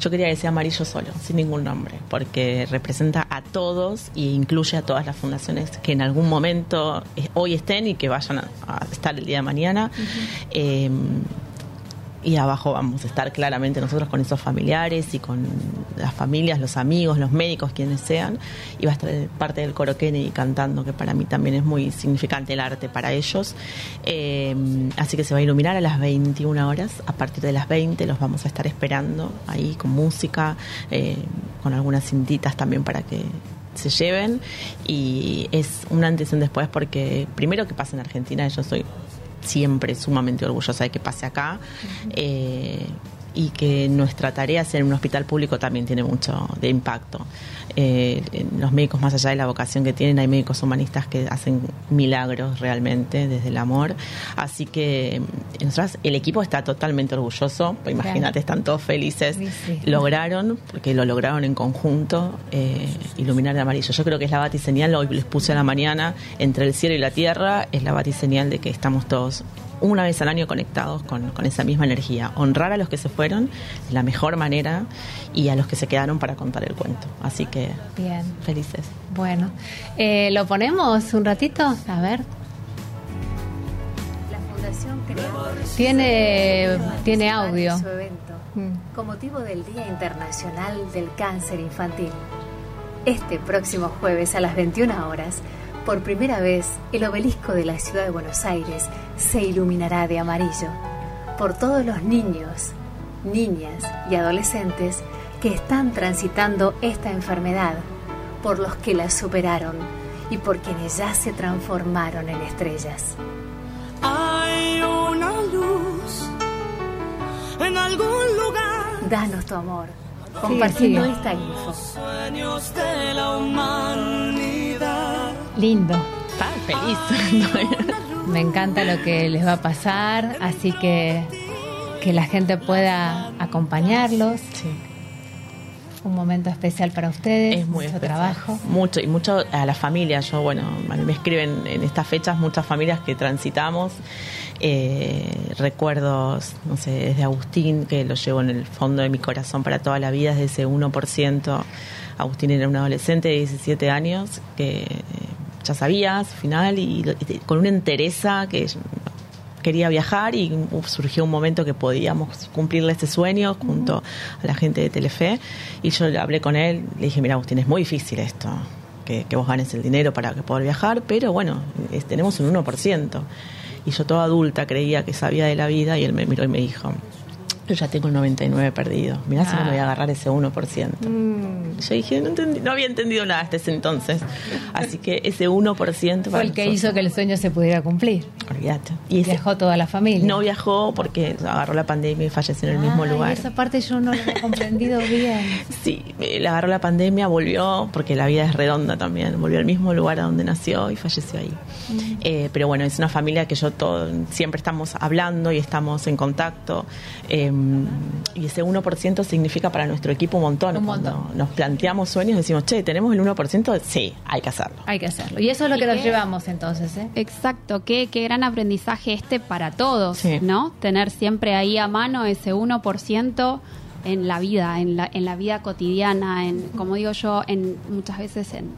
Yo quería que sea amarillo solo, sin ningún nombre, porque representa a todos e incluye a todas las fundaciones que en algún momento eh, hoy estén y que vayan a, estar el día de mañana. Eh, y abajo vamos a estar claramente nosotros con esos familiares y con las familias, los amigos, los médicos, quienes sean. Y va a estar parte del coro Kennedy cantando, que para mí también es muy significante el arte para ellos. Eh, así que se va a iluminar a las 21 horas. A partir de las 20 los vamos a estar esperando ahí con música, eh, con algunas cintitas también para que se lleven y es un antes y un después porque primero que pasa en Argentina yo soy siempre sumamente orgullosa de que pase acá eh, y que nuestra tarea ser un hospital público también tiene mucho de impacto. Eh, los médicos, más allá de la vocación que tienen, hay médicos humanistas que hacen milagros realmente desde el amor. Así que eh, nosotras, el equipo está totalmente orgulloso. Pues Imagínate, están todos felices. Sí, sí. Lograron, porque lo lograron en conjunto, eh, iluminar de amarillo. Yo creo que es la batiseñal, hoy les puse a la mañana, entre el cielo y la tierra, es la batiseñal de que estamos todos una vez al año conectados con, con esa misma energía. Honrar a los que se fueron de la mejor manera y a los que se quedaron para contar el cuento. Así que Bien. felices. Bueno, eh, ¿lo ponemos un ratito? A ver. La Fundación Tiene, tiene audio. su evento Mm. con motivo del Día Internacional del Cáncer Infantil. Este próximo jueves a las 21 horas, por primera vez, el obelisco de la ciudad de Buenos Aires se iluminará de amarillo por todos los niños, niñas y adolescentes que están transitando esta enfermedad, por los que la superaron y por quienes ya se transformaron en estrellas. Hay una luz en algún lugar. Danos tu amor, compartiendo esta info. Sueños de la humanidad. Lindo. Está feliz. Me encanta lo que les va a pasar, así que que la gente pueda acompañarlos. Sí. Un momento especial para ustedes, Es muy mucho especial. trabajo. Mucho, y mucho a la familia. Yo, bueno, me escriben en estas fechas muchas familias que transitamos. eh, recuerdos, no sé, desde Agustín, que lo llevo en el fondo de mi corazón para toda la vida, desde ese 1%. Agustín era un adolescente de 17 años que ya sabía su final y, con una entereza que quería viajar y surgió un momento que podíamos cumplirle este sueño junto a la gente de Telefe y yo hablé con él, le dije, mira Agustín, es muy difícil esto, que, vos ganes el dinero para que poder viajar, pero bueno, tenemos un 1%. Y yo toda adulta creía que sabía de la vida y él me miró y me dijo, yo ya tengo el 99 perdido, mirá si no Ah. me voy a agarrar ese 1%. Mm. Yo dije, no, entendí- no había entendido nada hasta ese entonces. Así que ese 1% Fue el que hizo que el sueño se pudiera cumplir. Olvídate. Y ese- Viajó toda la familia. no viajó porque agarró la pandemia y falleció en el mismo lugar. Esa parte yo no la he comprendido bien. Sí, eh, le agarró la pandemia, volvió, porque la vida es redonda también, volvió al mismo lugar a donde nació y falleció ahí. Eh, pero bueno, es una familia que yo todo, siempre estamos hablando y estamos en contacto. eh, y ese 1% significa para nuestro equipo un montón. Un Cuando nos planteamos sueños, decimos, che, ¿tenemos el 1%? Sí, hay que hacerlo. Hay que hacerlo. Y eso es lo ¿Y que nos llevamos entonces, ¿eh? Exacto, qué, qué gran aprendizaje este para todos, Sí. ¿no? Tener siempre ahí a mano ese 1% en la vida, en la, en la vida cotidiana, en, como digo yo, en muchas veces en,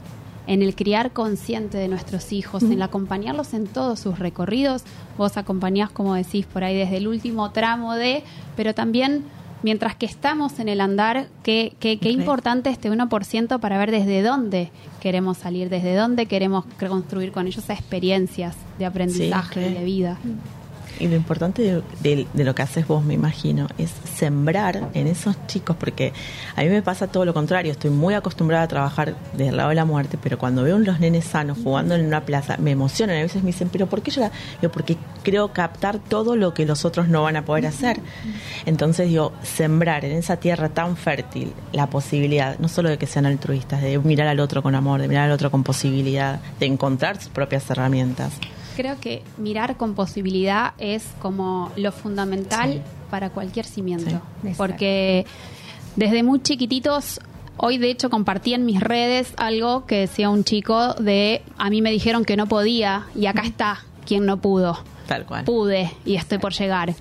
en el criar consciente de nuestros hijos, en el acompañarlos en todos sus recorridos. Vos acompañás, como decís, por ahí desde el último tramo de, pero también mientras que estamos en el andar, qué, qué, qué importante este 1% para ver desde dónde queremos salir, desde dónde queremos construir con ellos experiencias de aprendizaje Sí, y de vida. Y lo importante de, lo que haces vos, me imagino, es sembrar en esos chicos, porque a mí me pasa todo lo contrario, estoy muy acostumbrada a trabajar del lado de la muerte, pero cuando veo los nenes sanos jugando en una plaza, me emocionan, a veces me dicen, pero ¿por qué llorar? Digo, porque creo captar todo lo que los otros no van a poder hacer. Entonces digo, sembrar en esa tierra tan fértil la posibilidad, no solo de que sean altruistas, de mirar al otro con amor, de mirar al otro con posibilidad, de encontrar sus propias herramientas. Creo que mirar con posibilidad es como lo fundmental Sí. para cualquier cimiento. Sí, porque desde muy chiquititos, hoy de hecho compartí en mis redes algo que decía un chico de, a mí me dijeron que no podía y acá está quien no pudo. Tal cual. Pude y estoy por llegar.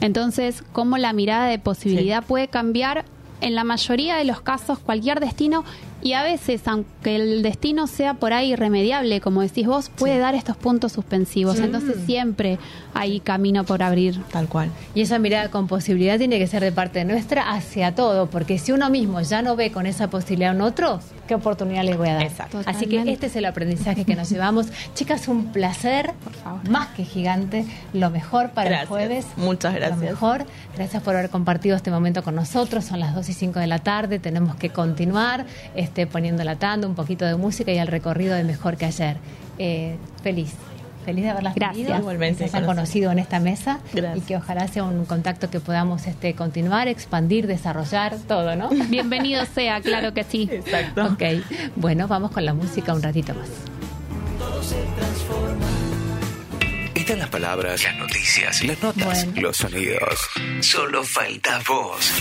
Entonces, cómo la mirada de posibilidad puede cambiar en la mayoría de los casos cualquier destino y a veces, aunque el destino sea por ahí irremediable, como decís vos, puede dar estos puntos suspensivos. Entonces siempre hay camino por abrir. Tal cual. Y esa mirada con posibilidad tiene que ser de parte nuestra hacia todo, porque si uno mismo ya no ve con esa posibilidad a un otro, ¿qué oportunidad le voy a dar? Exacto. Así que este es el aprendizaje que nos llevamos. Chicas, un placer, más que gigante, lo mejor para Gracias. el jueves. Muchas gracias. Lo mejor. Gracias por haber compartido este momento con nosotros. Son las 2 y 5 de la tarde, tenemos que continuar este, poniendo la tanda, un poquito de música y el recorrido de Mejor que ayer. Eh, feliz. Feliz de haberlas Gracias. tenido, Igualmente, que se hayan conocer. conocido en esta mesa Gracias. y que ojalá sea un contacto que podamos este, continuar, expandir, desarrollar, todo, ¿no? Bienvenido sea, claro que sí. Exacto. ok, bueno, vamos con la música un ratito más. Están las palabras, las noticias, las notas, Bueno. los sonidos. Solo falta vos.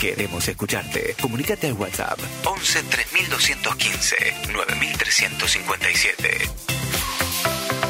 Queremos escucharte. Comunícate al WhatsApp 11 3215 9357.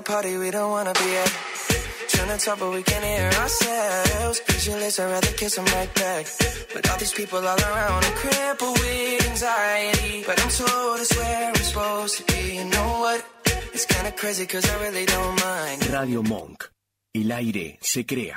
a party we don't wanna be at. Trying to talk, but we can't hear ourselves. Pictureless, I'd rather kiss them right back. But all these people all around are crippled with anxiety. But I'm told it's where I'm supposed to be. You know what? It's kinda crazy, cause I really don't mind. Radio Monk. El aire se crea.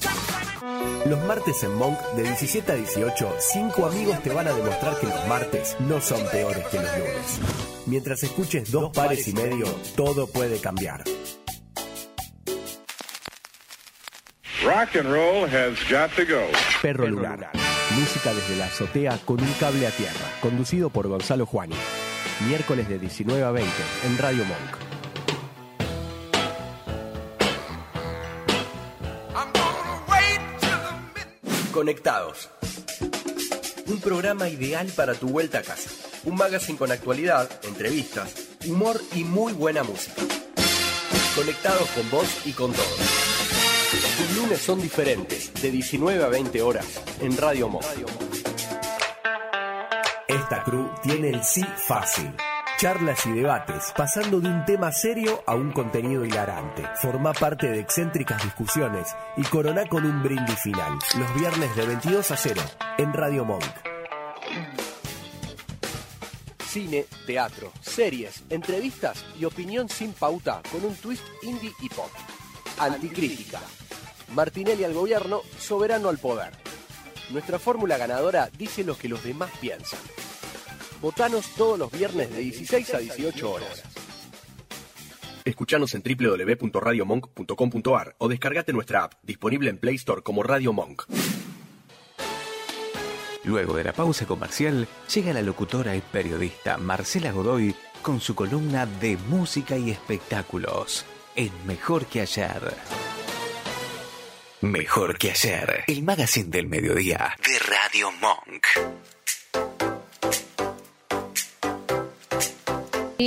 Los martes en Monk, de 17 a 18, cinco amigos te van a demostrar que los martes no son peores que los lunes. Mientras escuches dos pares y medio, todo puede cambiar. Rock and roll has got to go. Perro Lunar. Música desde la azotea con un cable a tierra. Conducido por Gonzalo Juani. Miércoles de 19 a 20 en Radio Monk. Conectados. Un programa ideal para tu vuelta a casa. Un magazine con actualidad, entrevistas, humor y muy buena música. Conectados con vos y con todos. Tus lunes son diferentes, de 19 a 20 horas, en Radio Monk. Esta crew tiene el sí fácil. Charlas y debates, pasando de un tema serio a un contenido hilarante. Forma parte de excéntricas discusiones y corona con un brindis final. Los viernes de 22 a 0 en Radio Monk. Cine, teatro, series, entrevistas y opinión sin pauta con un twist indie y pop. Anticrítica. Martinelli al gobierno, soberano al poder. Nuestra fórmula ganadora dice lo que los demás piensan. Votanos todos los viernes de 16 a 18 horas. Escuchanos en www.radiomonk.com.ar o descargate nuestra app, disponible en Play Store como Radio Monk. Luego de la pausa comercial, llega la locutora y periodista Marcela Godoy con su columna de música y espectáculos en Mejor que ayer. Mejor que ayer, el magazine del mediodía de Radio Monk.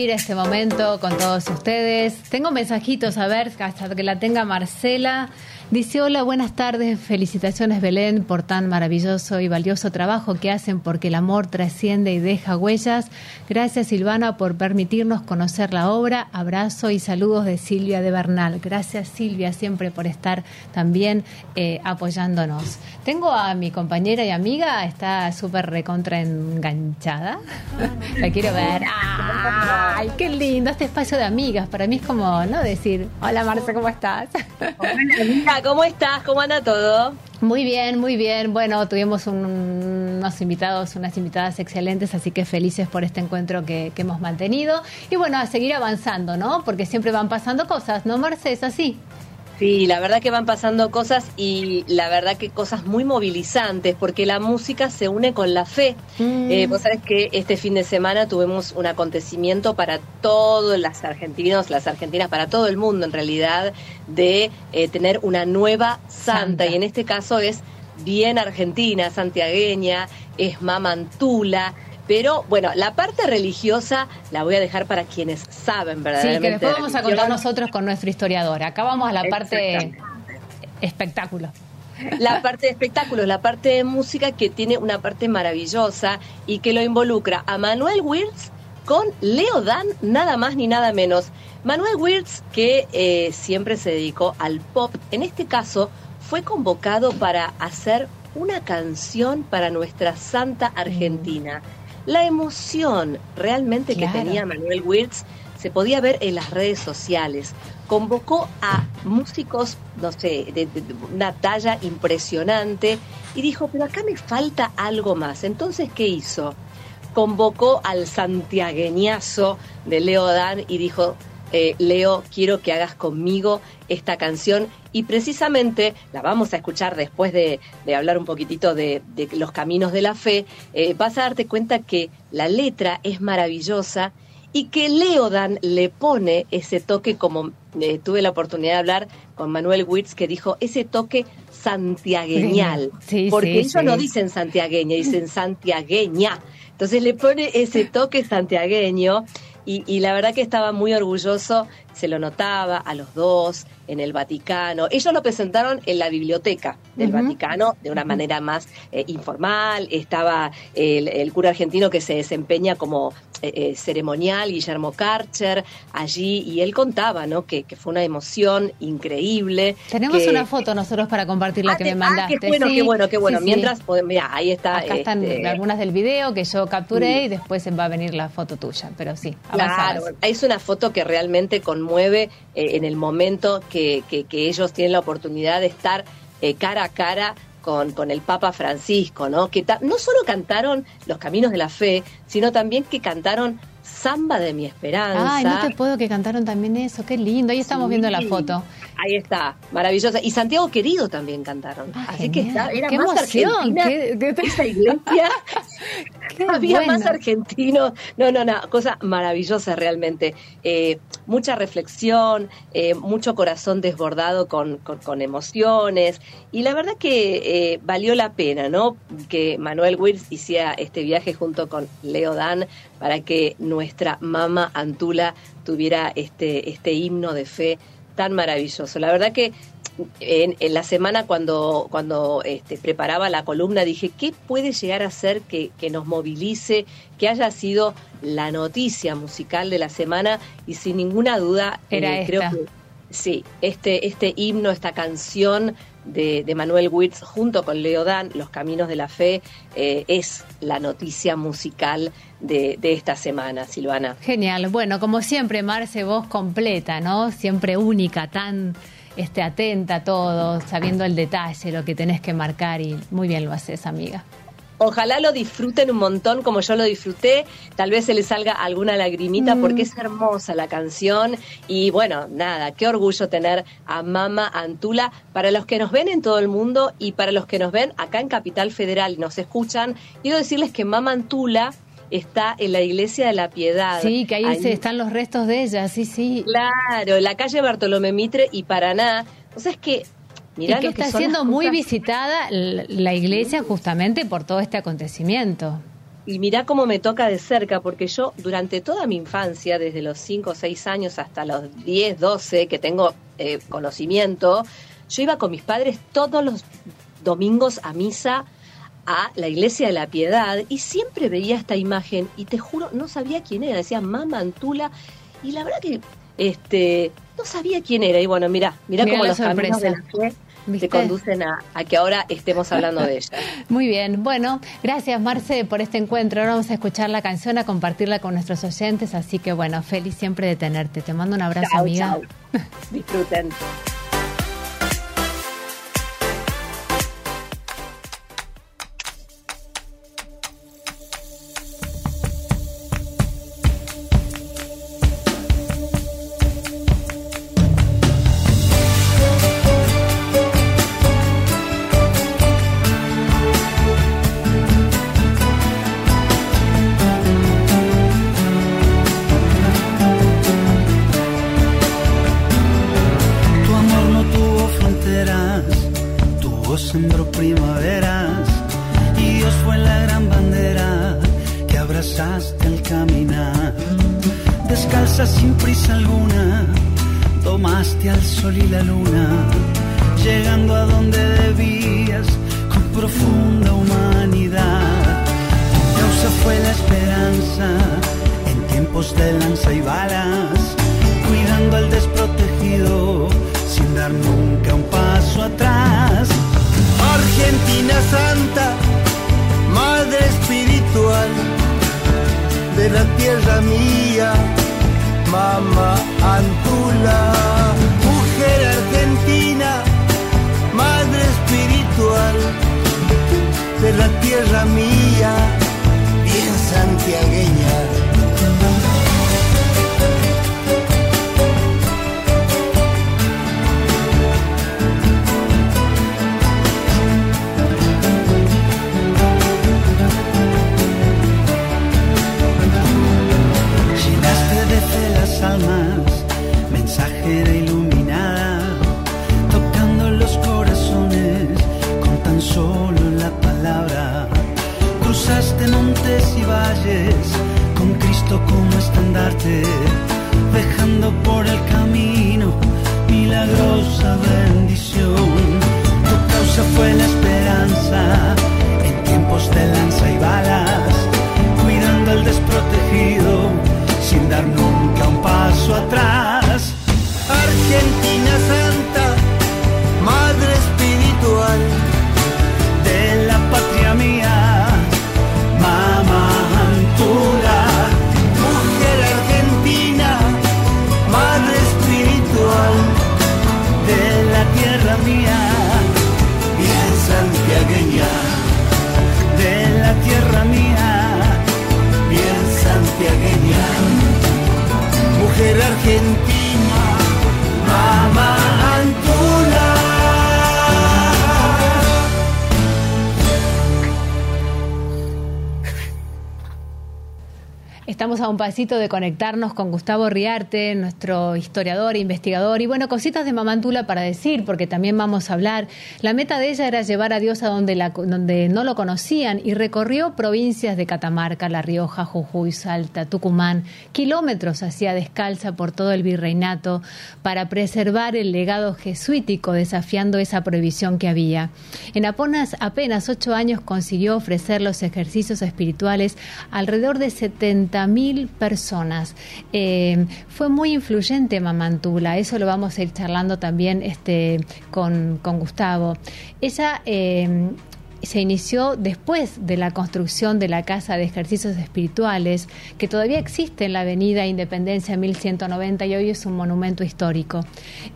Este momento con todos ustedes. Tengo mensajitos, a ver, hasta que la tenga Marcela. Dice, hola, buenas tardes, felicitaciones Belén por tan maravilloso y valioso trabajo que hacen porque el amor trasciende y deja huellas. Gracias Silvana por permitirnos conocer la obra. Abrazo y saludos de Silvia de Bernal. Gracias Silvia siempre por estar también eh, apoyándonos. Tengo a mi compañera y amiga, está súper recontra enganchada. la quiero ver. ¡Ay, qué lindo este espacio de amigas! Para mí es como, ¿no? Decir, hola Marce, ¿cómo estás? Hola, ¿cómo estás? ¿Cómo anda todo? Muy bien, muy bien. Bueno, tuvimos un- unos invitados, unas invitadas excelentes, así que felices por este encuentro que, que hemos mantenido. Y bueno, a seguir avanzando, ¿no? Porque siempre van pasando cosas, ¿no, Marce? Es así. Sí, la verdad que van pasando cosas y la verdad que cosas muy movilizantes porque la música se une con la fe. Eh, vos sabés que este fin de semana tuvimos un acontecimiento para todos los argentinos, las argentinas, para todo el mundo en realidad, de eh, tener una nueva santa. Santa. Y en este caso es bien argentina, santiagueña, es mamantula. Pero bueno, la parte religiosa la voy a dejar para quienes saben Sí, verdaderamente. que después de vamos a contar nosotros con nuestro historiador. Acá vamos a la parte espectáculo. la parte de espectáculos, la parte de música que tiene una parte maravillosa y que lo involucra a Manuel Wirtz con Leo Dan, nada más ni nada menos. Manuel Wirtz, que eh, siempre se dedicó al pop, en este caso fue convocado para hacer una canción para nuestra santa Argentina. La emoción realmente Claro. que tenía Manuel Wirtz se podía ver en las redes sociales. Convocó a músicos, no sé, de, de- de una talla impresionante y dijo, pero acá me falta algo más. Entonces, ¿qué hizo? Convocó al santiagueñazo de Leo Dan y dijo, eh, Leo, quiero que hagas conmigo esta canción y precisamente la vamos a escuchar después de, de hablar un poquitito de, de los caminos de la fe. Eh, vas a darte cuenta que la letra es maravillosa y que Leodan le pone ese toque como eh, tuve la oportunidad de hablar con Manuel Witz que dijo ese toque santiagueñal, Sí, porque sí, ellos sí. no dicen santiagueña, dicen santiagueña. Entonces le pone ese toque santiagueño y, y la verdad que estaba muy orgulloso, se lo notaba a los dos en el Vaticano. Ellos lo presentaron en la biblioteca del. Vaticano de una manera más eh, informal. Estaba el, el cura argentino que se desempeña como eh, eh, ceremonial, Guillermo Karcher, allí, y él contaba ¿no? que, que fue una emoción increíble. Tenemos que- una foto nosotros para compartir la Ah, que me ah, mandaste. qué bueno, Sí, qué bueno, qué bueno. sí, sí. Mientras, pues, mira, ahí está. Acá están este, algunas del video que yo capturé Sí. y después va a venir la foto tuya. Pero sí, Claro, es una foto que realmente conmueve eh, en el momento que, que- que ellos tienen la oportunidad de estar eh, cara a cara con, con el Papa Francisco, ¿no? Que no solo cantaron Los Caminos de la Fe, sino también que cantaron Samba de mi Esperanza. Ay, no te puedo que cantaron también eso. Qué lindo. Ahí estamos Sí. viendo la foto. Ahí está, maravillosa. Y Santiago Querido también cantaron. Así que está, era Ah, Qué más emoción, qué- qué- Esa iglesia había bueno. más argentinos. No, no, no, cosa maravillosa realmente. Eh, mucha reflexión, eh, mucho corazón desbordado con, con- con emociones. Y la verdad que eh, valió la pena, ¿no? Que Manuel Wills hiciera este viaje junto con Leo Dan para que nuestra mama Antula tuviera este, este himno de fe tan maravilloso. La verdad que en, en la semana cuando, cuando este, preparaba la columna dije, ¿qué puede llegar a ser que, que nos movilice, que haya sido la noticia musical de la semana? Y sin ninguna duda, eh, Era creo que sí, este, este himno, esta canción de, de Manuel Wirtz junto con Leo Dan, Los Caminos de la Fe, eh, es la noticia musical de, de esta semana, Silvana. Genial. Bueno, como siempre, Marce, vos completa, ¿no? Siempre única, tan este, atenta a todo, sabiendo el detalle, lo que tenés que marcar y muy bien lo haces, amiga. Ojalá lo disfruten un montón como yo lo disfruté. Tal vez se les salga alguna lagrimita Mm. porque es hermosa la canción. Y bueno, nada, qué orgullo tener a Mama Antula. Para los que nos ven en todo el mundo y para los que nos ven acá en Capital Federal y nos escuchan, quiero decirles que Mama Antula está en la Iglesia de la Piedad. Sí, que ahí, se están los restos de ella, sí, sí. Claro, la calle Bartolomé Mitre y Paraná. O sea, es que... Mirá y que está siendo muy visitada la la iglesia justamente por todo este acontecimiento. Y mirá cómo me toca de cerca, porque yo durante toda mi infancia, desde los 5 o 6 años hasta los 10, 12, que tengo eh, conocimiento, yo iba con mis padres todos los domingos a misa a la iglesia de la piedad y siempre veía esta imagen y te juro, no sabía quién era, decía Mama Antula y la verdad que este no sabía quién era y bueno, mirá, mirá, Mirá cómo los caminos de la sorpresa. fe ¿Viste? te conducen a, a que ahora estemos hablando de ella. Muy bien, bueno, gracias Marce por este encuentro. Ahora vamos a escuchar la canción, a compartirla con nuestros oyentes, así que bueno, feliz siempre de tenerte. Te mando un abrazo, amiga. Disfruten. Un pasito de conectarnos con Gustavo Riarte, nuestro historiador, investigador, y bueno, cositas de Mamantula para decir, porque también vamos a hablar. La meta de ella era llevar a Dios a donde, la, donde no lo conocían y recorrió provincias de Catamarca, La Rioja, Jujuy, Salta, Tucumán, kilómetros hacía descalza por todo el virreinato para preservar el legado jesuítico, desafiando esa prohibición que había. En apenas, apenas ocho años consiguió ofrecer los ejercicios espirituales alrededor de 70 mil personas. Eh, fue muy influyente Mamantula, eso lo vamos a ir charlando también este, con, con Gustavo. Ella eh, se inició después de la construcción de la Casa de Ejercicios Espirituales, que todavía existe en la Avenida Independencia 1190 y hoy es un monumento histórico.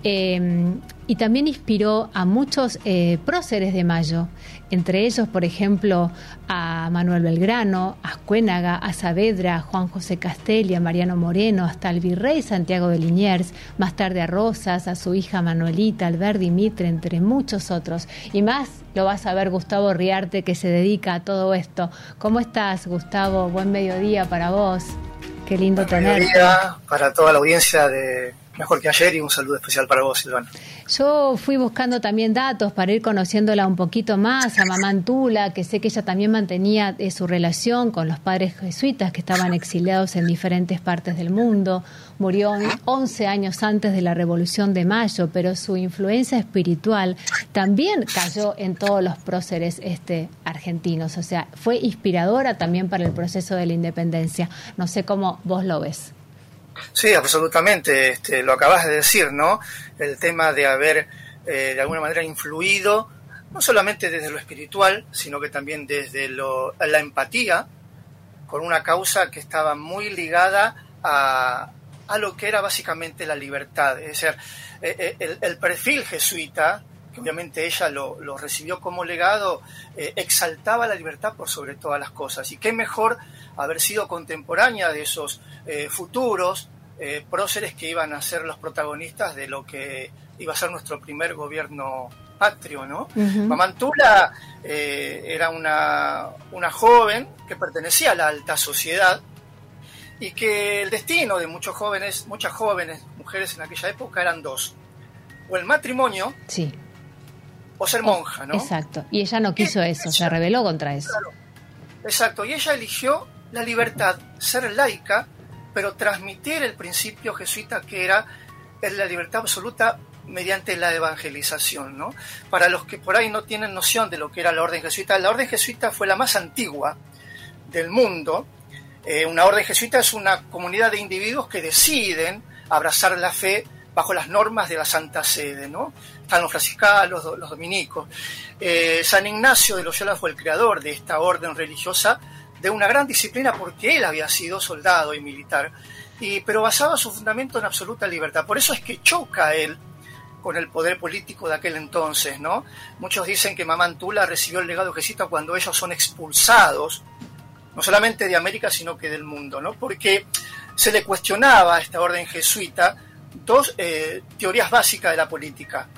Eh, y también inspiró a muchos próceres de Mayo, entre ellos, por ejemplo, a Manuel Belgrano, a Ascuénaga, a Saavedra, a Juan José Castelli, a Mariano Moreno, hasta el virrey Santiago de Liniers, más tarde a Rosas, a su hija Manuelita, Alberdi Mitre, entre muchos otros. Y más lo vas a ver Gustavo Riarte, que se dedica a todo esto. ¿Cómo estás, Gustavo? Buen mediodía para vos. Qué lindo Buen tenerte. mediodía para toda la audiencia de Mejor que ayer y un saludo especial para vos, Silvana. Yo fui buscando también datos para ir conociéndola un poquito más, a Mamá Antula, que sé que ella también mantenía eh, su relación con los padres jesuitas que estaban exiliados en diferentes partes del mundo. Murió 11 años antes de la Revolución de Mayo, pero su influencia espiritual también cayó en todos los próceres este, argentinos. O sea, fue inspiradora también para el proceso de la independencia. No sé cómo vos lo ves. Sí, absolutamente. Este, lo acabas de decir, ¿no? El tema de haber eh, de alguna manera influido, no solamente desde lo espiritual, sino que también desde lo, la empatía, con una causa que estaba muy ligada a, a lo que era básicamente la libertad. Es decir, eh, el, el, perfil jesuita, que obviamente ella lo, lo recibió como legado, eh, exaltaba la libertad por sobre todas las cosas. Y qué mejor haber sido contemporánea de esos eh, futuros eh, próceres que iban a ser los protagonistas de lo que iba a ser nuestro primer gobierno patrio, ¿no? Uh -huh. Mamantula eh, era una, una joven que pertenecía a la alta sociedad y que el destino de muchos jóvenes, muchas jóvenes mujeres en aquella época eran dos. O el matrimonio sí. o ser monja, ¿no? Exacto. Y ella no quiso eso, ella, se rebeló contra eso. Claro. Exacto. Y ella eligió la libertad, ser laica, pero transmitir el principio jesuita que era la libertad absoluta mediante la evangelización. ¿no? Para los que por ahí no tienen noción de lo que era la orden jesuita, la orden jesuita fue la más antigua del mundo. Eh, una orden jesuita es una comunidad de individuos que deciden abrazar la fe bajo las normas de la Santa Sede. ¿no? Están los franciscanos, los, dominicos. Eh, San Ignacio de Loyola fue el creador de esta orden religiosa de una gran disciplina porque él había sido soldado y militar, y, pero basaba su fundamento en absoluta libertad. Por eso es que choca él con el poder político de aquel entonces, ¿no? Muchos dicen que Mamantula recibió el legado jesuita cuando ellos son expulsados, no solamente de América, sino que del mundo, ¿no? Porque se le cuestionaba a esta orden jesuita dos eh, teorías básicas de la política.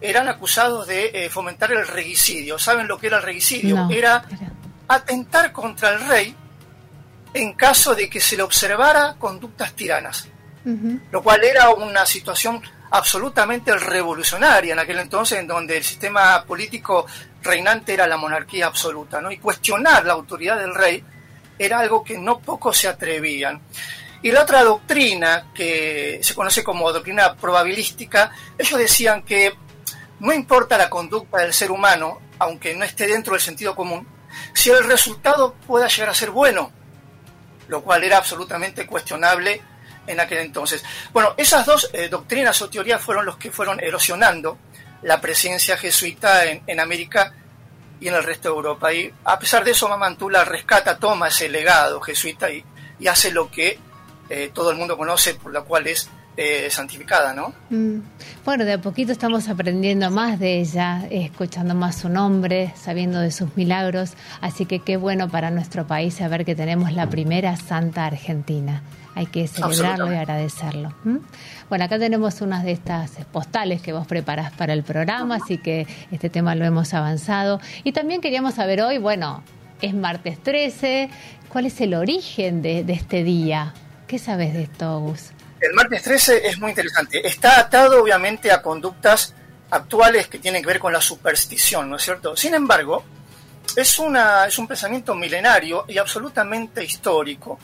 Eran acusados de eh, fomentar el regicidio. ¿Saben lo que era el regicidio? No. Era atentar contra el rey en caso de que se le observara conductas tiranas, uh -huh. lo cual era una situación absolutamente revolucionaria en aquel entonces, en donde el sistema político reinante era la monarquía absoluta, ¿no? Y cuestionar la autoridad del rey era algo que no pocos se atrevían. Y la otra doctrina, que se conoce como doctrina probabilística, ellos decían que no importa la conducta del ser humano, aunque no esté dentro del sentido común, si el resultado pueda llegar a ser bueno, lo cual era absolutamente cuestionable en aquel entonces. Bueno, esas dos eh, doctrinas o teorías fueron los que fueron erosionando la presencia jesuita en, América y en el resto de Europa. Y a pesar de eso, Mamantula rescata, toma ese legado jesuita y, hace lo que eh, todo el mundo conoce, por la cual es eh, santificada, ¿no? Mm. Bueno, de a poquito estamos aprendiendo más de ella, escuchando más su nombre, sabiendo de sus milagros, así que qué bueno para nuestro país saber que tenemos la primera santa argentina. Hay que celebrarlo y agradecerlo. ¿Mm? Bueno, acá tenemos unas de estas postales que vos preparás para el programa, así que este tema lo hemos avanzado. Y también queríamos saber hoy, bueno, es martes 13, ¿cuál es el origen de, de este día? ¿Qué sabes de esto, Gus? El martes 13 es muy interesante. Está atado obviamente a conductas actuales que tienen que ver con la superstición, ¿no es cierto? Sin embargo, es, una, es un pensamiento milenario y absolutamente histórico.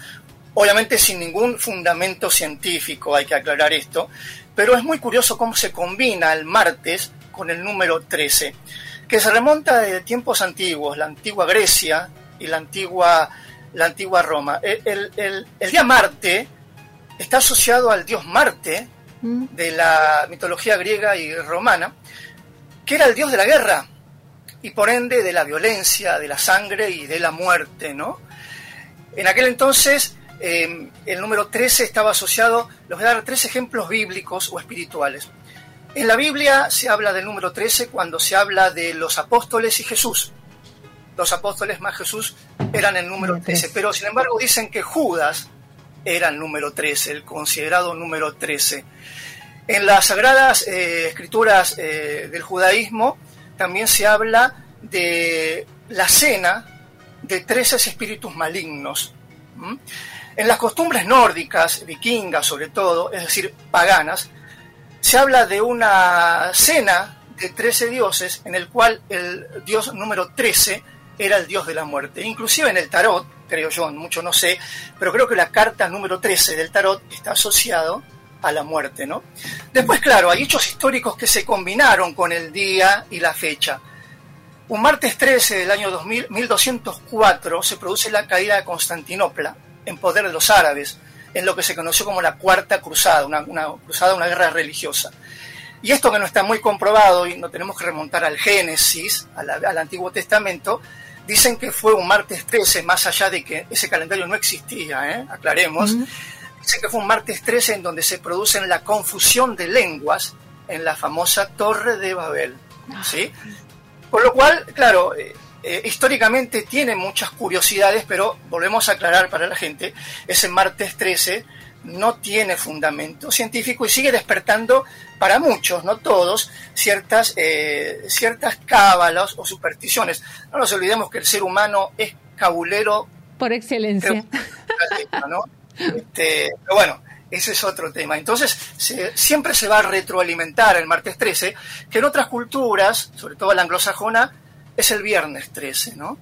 Obviamente sin ningún fundamento científico, hay que aclarar esto, pero es muy curioso cómo se combina el martes con el número 13, que se remonta de tiempos antiguos, la antigua Grecia y la antigua, la antigua Roma. El, el, el, el día Marte está asociado al dios Marte de la mitología griega y romana, que era el dios de la guerra y por ende de la violencia, de la sangre y de la muerte, ¿no? En aquel entonces eh, el número 13 estaba asociado, les voy a dar tres ejemplos bíblicos o espirituales. En la Biblia se habla del número 13 cuando se habla de los apóstoles y Jesús. Los apóstoles más Jesús eran el número 13, pero sin embargo dicen que Judas era el número 13, el considerado número 13. En las sagradas eh, escrituras eh, del judaísmo también se habla de la cena de 13 espíritus malignos. En las costumbres nórdicas, vikingas sobre todo, es decir, paganas, se habla de una cena de 13 dioses en el cual el dios número 13 era el dios de la muerte. Inclusive en el tarot, creo yo, mucho no sé, pero creo que la carta número 13 del tarot está asociado a la muerte, ¿no? Después, claro, hay hechos históricos que se combinaron con el día y la fecha. Un martes 13 del año 2000, 1204 se produce la caída de Constantinopla en poder de los árabes, en lo que se conoció como la Cuarta Cruzada, una, cruzada, una guerra religiosa. Y esto que no está muy comprobado, y no tenemos que remontar al Génesis, al Antiguo Testamento, dicen que fue un martes 13, más allá de que ese calendario no existía, ¿eh? aclaremos. Uh -huh. Dicen que fue un martes 13 en donde se produce la confusión de lenguas en la famosa Torre de Babel. ¿sí? Por lo cual, claro, eh, eh, históricamente tiene muchas curiosidades, pero volvemos a aclarar para la gente, ese martes 13 no tiene fundamento científico y sigue despertando para muchos, no todos, ciertas, eh, ciertas cábalas o supersticiones. No nos olvidemos que el ser humano es cabulero. Por excelencia. ¿no? Este, pero bueno, ese es otro tema. Entonces, se, siempre se va a retroalimentar el martes 13, que en otras culturas, sobre todo la anglosajona, es el viernes 13, ¿no?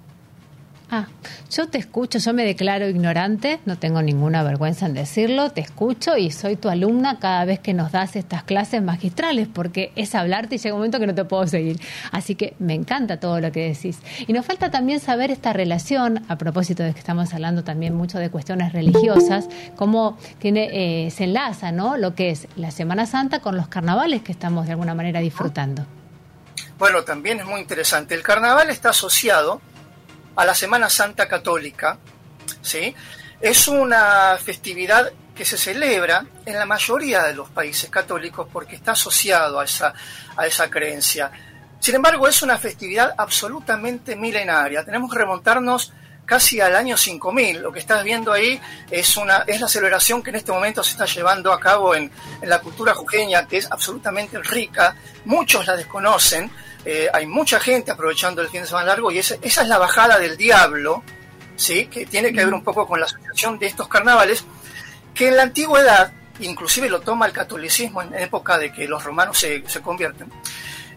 Ah, yo te escucho, yo me declaro ignorante, no tengo ninguna vergüenza en decirlo, te escucho y soy tu alumna cada vez que nos das estas clases magistrales, porque es hablarte y llega un momento que no te puedo seguir. Así que me encanta todo lo que decís. Y nos falta también saber esta relación, a propósito de que estamos hablando también mucho de cuestiones religiosas, cómo tiene, eh, se enlaza ¿no? lo que es la Semana Santa con los carnavales que estamos de alguna manera disfrutando. Bueno, también es muy interesante. El carnaval está asociado a la Semana Santa Católica, ¿sí? Es una festividad que se celebra en la mayoría de los países católicos porque está asociado a esa, a esa creencia. Sin embargo, es una festividad absolutamente milenaria. Tenemos que remontarnos casi al año 5000. Lo que estás viendo ahí es, una, es la celebración que en este momento se está llevando a cabo en, en la cultura jujeña, que es absolutamente rica. Muchos la desconocen. Eh, hay mucha gente aprovechando el fin de semana largo y esa, es la bajada del diablo, ¿sí? que tiene que ver un poco con la asociación de estos carnavales, que en la antigüedad, inclusive lo toma el catolicismo en época de que los romanos se, se convierten,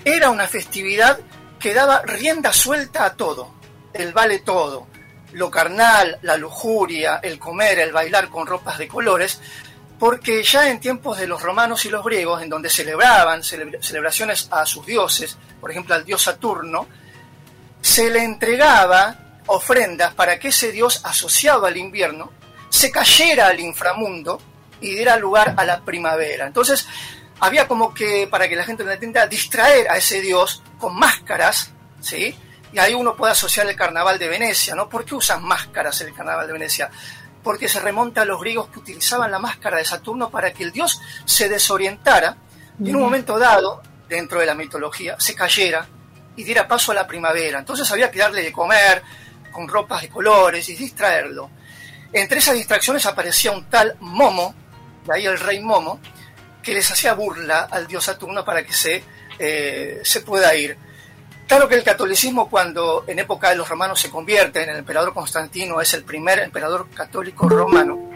era una festividad que daba rienda suelta a todo, el vale todo. lo carnal, la lujuria, el comer, el bailar con ropas de colores, porque ya en tiempos de los romanos y los griegos, en donde celebraban celebraciones a sus dioses, por ejemplo al dios Saturno, se le entregaba ofrendas para que ese dios asociado al invierno se cayera al inframundo y diera lugar a la primavera. Entonces, había como que, para que la gente lo entienda, distraer a ese dios con máscaras, ¿sí? Y ahí uno puede asociar el carnaval de Venecia, ¿no? ¿Por qué usan máscaras el carnaval de Venecia? Porque se remonta a los griegos que utilizaban la máscara de Saturno para que el dios se desorientara y en un momento dado, dentro de la mitología, se cayera y diera paso a la primavera. Entonces había que darle de comer con ropas de colores y distraerlo. Entre esas distracciones aparecía un tal Momo, de ahí el rey Momo, que les hacía burla al dios Saturno para que se, eh, se pueda ir. Claro que el catolicismo cuando en época de los romanos se convierte en el emperador Constantino, es el primer emperador católico romano,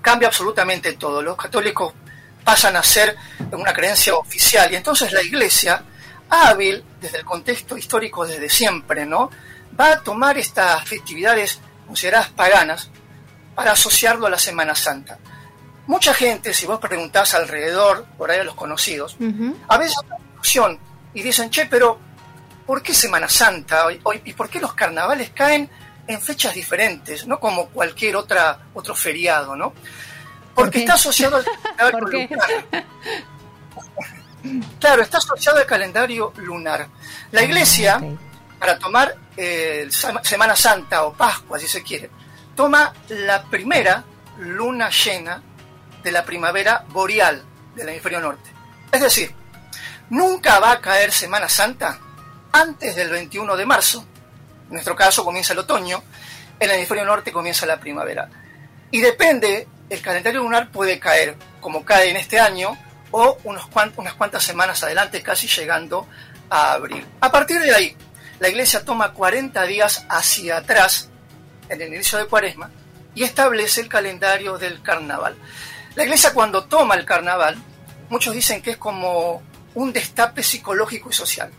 cambia absolutamente todo. Los católicos pasan a ser una creencia oficial y entonces la iglesia, hábil desde el contexto histórico desde siempre, ¿no? va a tomar estas festividades consideradas paganas para asociarlo a la Semana Santa. Mucha gente, si vos preguntás alrededor, por ahí a los conocidos, a veces hay una discusión y dicen, che, pero ¿por qué Semana Santa hoy, y por qué los carnavales caen en fechas diferentes, no como cualquier otra otro feriado, ¿no? Porque está asociado al calendario lunar. Claro, está asociado al calendario lunar. La Ah, iglesia, para tomar eh, Semana Santa o Pascua, si se quiere, toma la primera luna llena de la primavera boreal del hemisferio norte. Es decir, nunca va a caer Semana Santa antes del 21 de marzo. En nuestro caso comienza el otoño, en el hemisferio norte comienza la primavera. Y depende, el calendario lunar puede caer como cae en este año o unas cuantas semanas adelante, casi llegando a abril. A partir de ahí, la iglesia toma 40 días hacia atrás, en el inicio de cuaresma, y establece el calendario del carnaval. La iglesia cuando toma el carnaval, muchos dicen que es como un destape psicológico y social.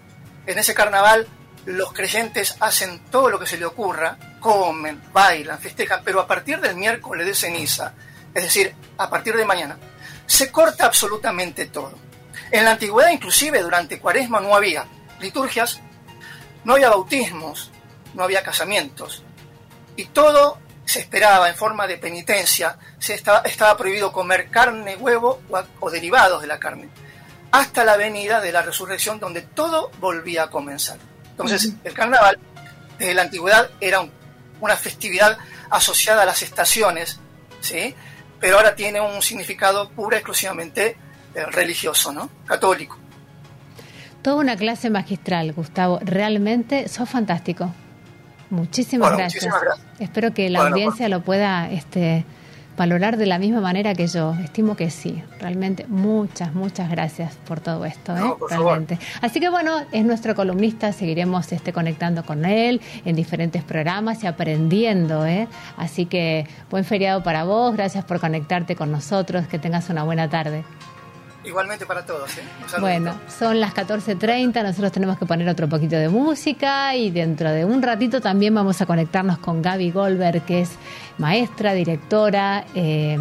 En ese carnaval los creyentes hacen todo lo que se le ocurra, comen, bailan, festejan, pero a partir del miércoles de ceniza, es decir, a partir de mañana, se corta absolutamente todo. En la antigüedad inclusive durante cuaresma no había liturgias, no había bautismos, no había casamientos, y todo se esperaba en forma de penitencia, se estaba, prohibido comer carne, huevo o, derivados de la carne, hasta la venida de la resurrección donde todo volvía a comenzar. Entonces, el carnaval, desde la antigüedad, era un, una festividad asociada a las estaciones, ¿sí? pero ahora tiene un significado pura exclusivamente eh, religioso, ¿no? católico. Toda una clase magistral, Gustavo. Realmente sos fantástico. Muchísimas, bueno, gracias. muchísimas gracias. Espero que la Bueno, audiencia lo pueda este, valorar de la misma manera que yo. Estimo que sí. Realmente muchas, muchas gracias por todo esto. ¿eh? No, por favor. Realmente. Así que bueno, es nuestro columnista. Seguiremos este, conectando con él en diferentes programas y aprendiendo. ¿eh? Así que buen feriado para vos. Gracias por conectarte con nosotros. Que tengas una buena tarde. Igualmente para todos. ¿eh? Bueno, son las 14.30, nosotros tenemos que poner otro poquito de música y dentro de un ratito también vamos a conectarnos con Gaby Goldberg, que es maestra, directora, eh,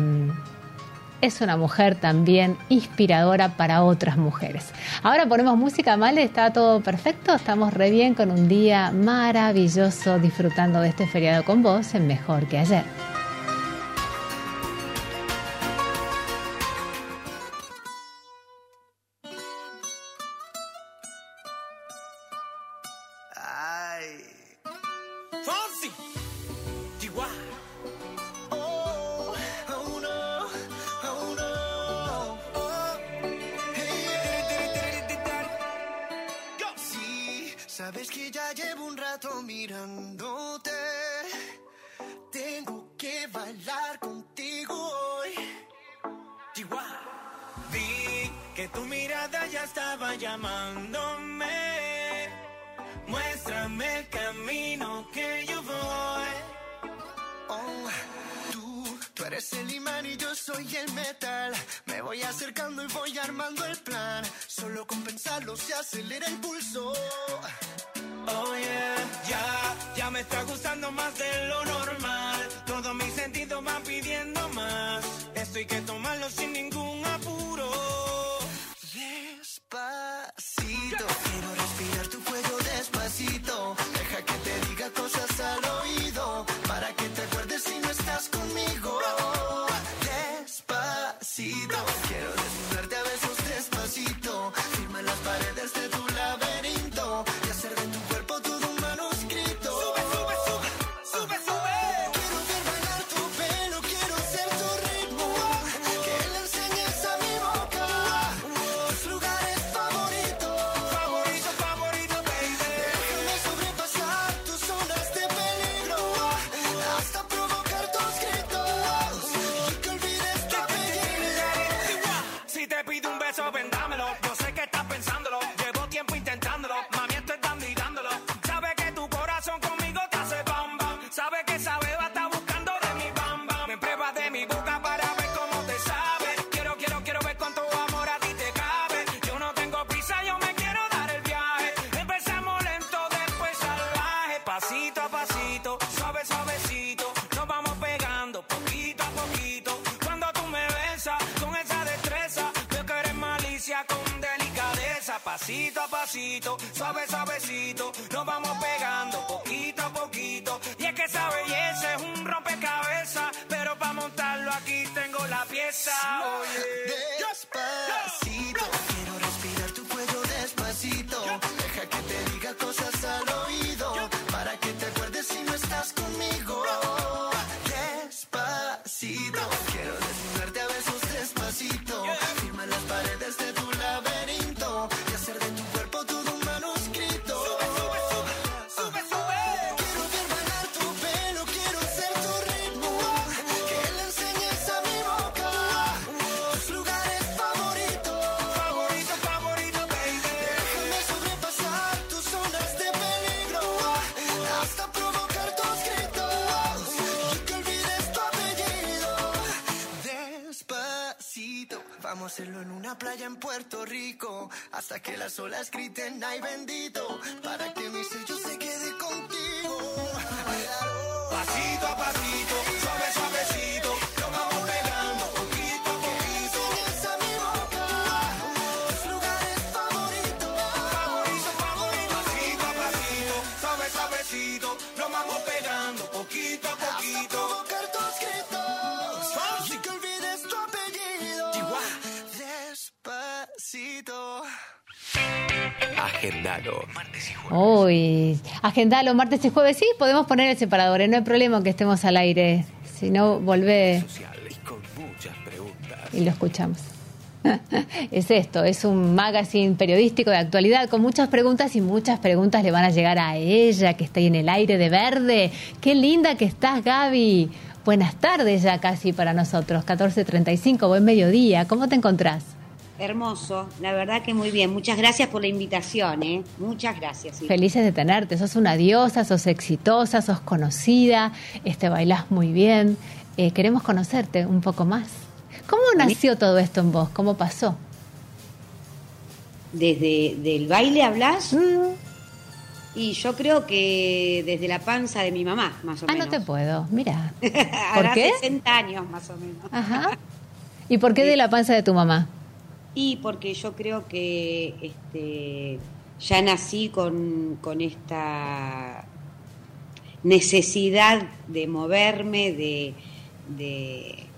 es una mujer también inspiradora para otras mujeres. Ahora ponemos música, Male, está todo perfecto, estamos re bien con un día maravilloso disfrutando de este feriado con vos en Mejor que ayer. Pasito Agendalo. Uy, agendalo martes y jueves. Sí, podemos poner el separador, ¿eh? no hay problema que estemos al aire. Si no, volvé Sociales con muchas preguntas. y lo escuchamos. es esto, es un magazine periodístico de actualidad con muchas preguntas y muchas preguntas le van a llegar a ella que está ahí en el aire de verde. Qué linda que estás, Gaby. Buenas tardes ya casi para nosotros, 14.35, buen mediodía. ¿Cómo te encontrás? Hermoso, la verdad que muy bien. Muchas gracias por la invitación, ¿eh? Muchas gracias. sí. Felices de tenerte, sos una diosa, sos exitosa, sos conocida, este bailás muy bien. Eh, queremos conocerte un poco más. ¿Cómo nació todo esto en vos? ¿Cómo pasó? ¿Desde del baile hablas? Y yo creo que desde la panza de mi mamá, más o Ah, menos. no te puedo, mira. Hará qué? 60 años, más o menos. Ajá. ¿Y por qué de la panza de tu mamá? Y porque yo creo que este, ya nací con, con esta necesidad de moverme, de, de-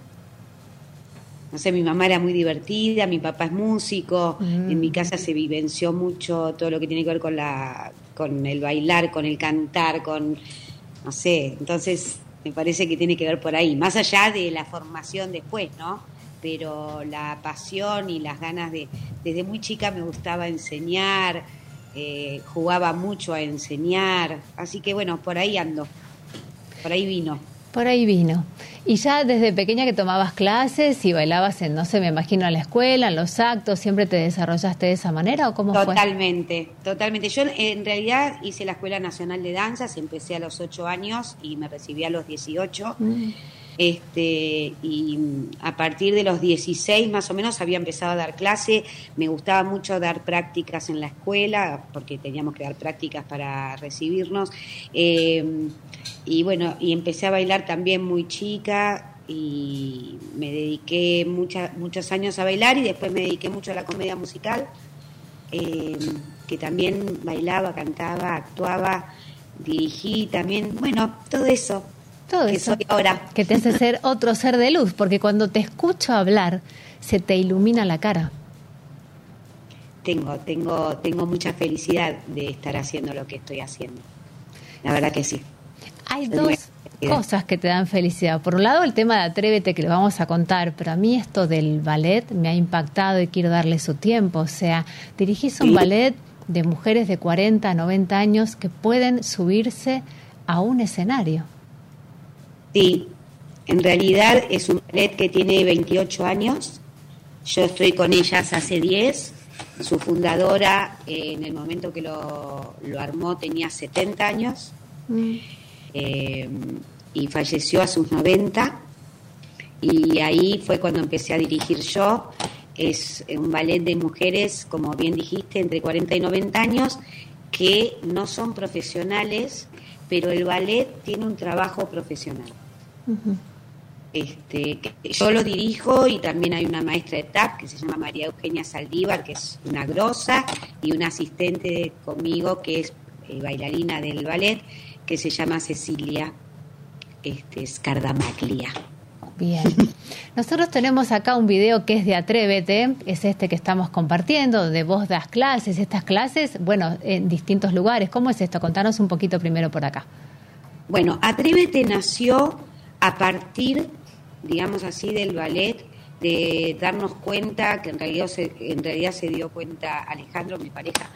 no sé, mi mamá era muy divertida, mi papá es músico, en mi casa se vivenció mucho todo lo que tiene que ver con la, con el bailar, con el cantar, con, no sé, entonces me parece que tiene que ver por ahí, más allá de la formación después, ¿no? Pero la pasión y las ganas de, desde muy chica me gustaba enseñar, eh, jugaba mucho a enseñar, así que bueno, por ahí ando, por ahí vino. Por ahí vino. Y ya desde pequeña que tomabas clases y bailabas en, no sé, me imagino en la escuela, en los actos, ¿siempre te desarrollaste de esa manera o cómo fue? Totalmente, totalmente. Yo en realidad hice la Escuela Nacional de Danzas, empecé a los 8 años y me recibí a los 18. Mm. Este, y a partir de los 16 más o menos había empezado a dar clase. Me gustaba mucho dar prácticas en la escuela, porque teníamos que dar prácticas para recibirnos. Eh, y bueno, y empecé a bailar también muy chica y me dediqué mucha- muchos años a bailar y después me dediqué mucho a la comedia musical, eh, que también bailaba, cantaba, actuaba, dirigí también, bueno, todo eso. Todo que eso. soy ahora. Que te hace ser otro ser de luz, porque cuando te escucho hablar, se te ilumina la cara. Tengo, tengo, tengo mucha felicidad de estar haciendo lo que estoy haciendo. La verdad que sí. Hay Soy dos cosas que te dan felicidad. Por un lado, el tema de Atrévete, que lo vamos a contar, pero a mí esto del ballet me ha impactado y quiero darle su tiempo. O sea, dirigís un Sí. ballet de mujeres de 40 a 90 años que pueden subirse a un escenario. Sí, en realidad es un ballet que tiene 28 años. Yo estoy con ellas hace 10. Su fundadora, eh, en el momento que lo, lo armó, tenía 70 años eh, y falleció a sus 90. Y ahí fue cuando empecé a dirigir yo. Es un ballet de mujeres, como bien dijiste, entre 40 y 90 años, que no son profesionales, pero el ballet tiene un trabajo profesional. Este, que yo lo dirijo y también hay una maestra de TAP que se llama María Eugenia Saldívar, que es una grosa, y una asistente conmigo que es eh, bailarina del ballet, que se llama Cecilia este, Scardamaglia. Bien. Nosotros tenemos acá un video que es de Atrévete, es este que estamos compartiendo, donde vos das clases, estas clases, bueno, en distintos lugares. ¿Cómo es esto? Contanos un poquito primero por acá. Bueno, Atrévete nació a partir, digamos así, del ballet, de darnos cuenta, que en realidad se, en realidad se dio cuenta Alejandro, mi pareja,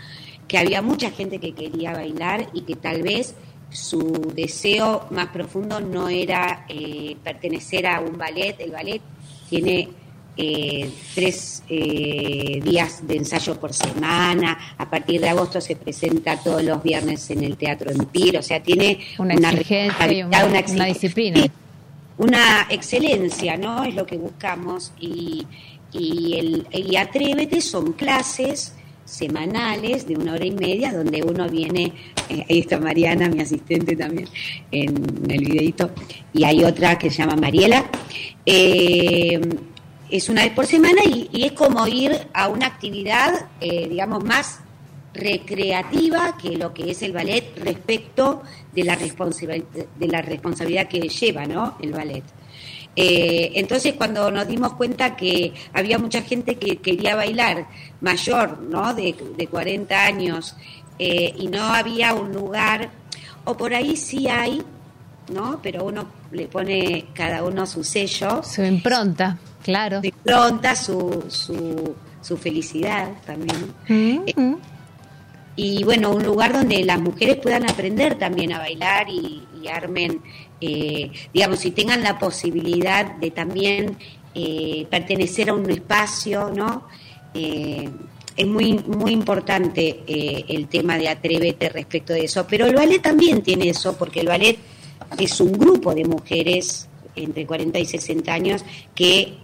que había mucha gente que quería bailar y que tal vez su deseo más profundo no era eh, pertenecer a un ballet. El ballet tiene eh, tres eh, días de ensayo por semana. A partir de agosto se presenta todos los viernes en el Teatro Empire. O sea, tiene Una exigencia y una- una disciplina. Una excelencia, ¿no? Es lo que buscamos. Y, y, el, y Atrévete son clases semanales de una hora y media donde uno viene, eh, ahí está Mariana, mi asistente también, en el videito, y hay otra que se llama Mariela. Eh, es una vez por semana y, y es como ir a una actividad, eh, digamos, más recreativa que lo que es el ballet respecto de la, responsabilidad de la responsabilidad que lleva ¿no? el ballet. Eh, entonces cuando nos dimos cuenta que había mucha gente que quería bailar mayor, ¿no? de, de 40 años, eh, y no había un lugar, o por ahí sí hay, ¿no? pero uno le pone cada uno su sello. Su impronta, claro. Su impronta, su, su, su felicidad también. Mm, y bueno, un lugar donde las mujeres puedan aprender también a bailar y, armen, eh, digamos, y tengan la posibilidad de también eh, pertenecer a un espacio, ¿no? Eh, es muy, muy importante eh, el tema de Atrévete respecto de eso, pero el ballet también tiene eso, porque el ballet es un grupo de mujeres entre 40 y 60 años que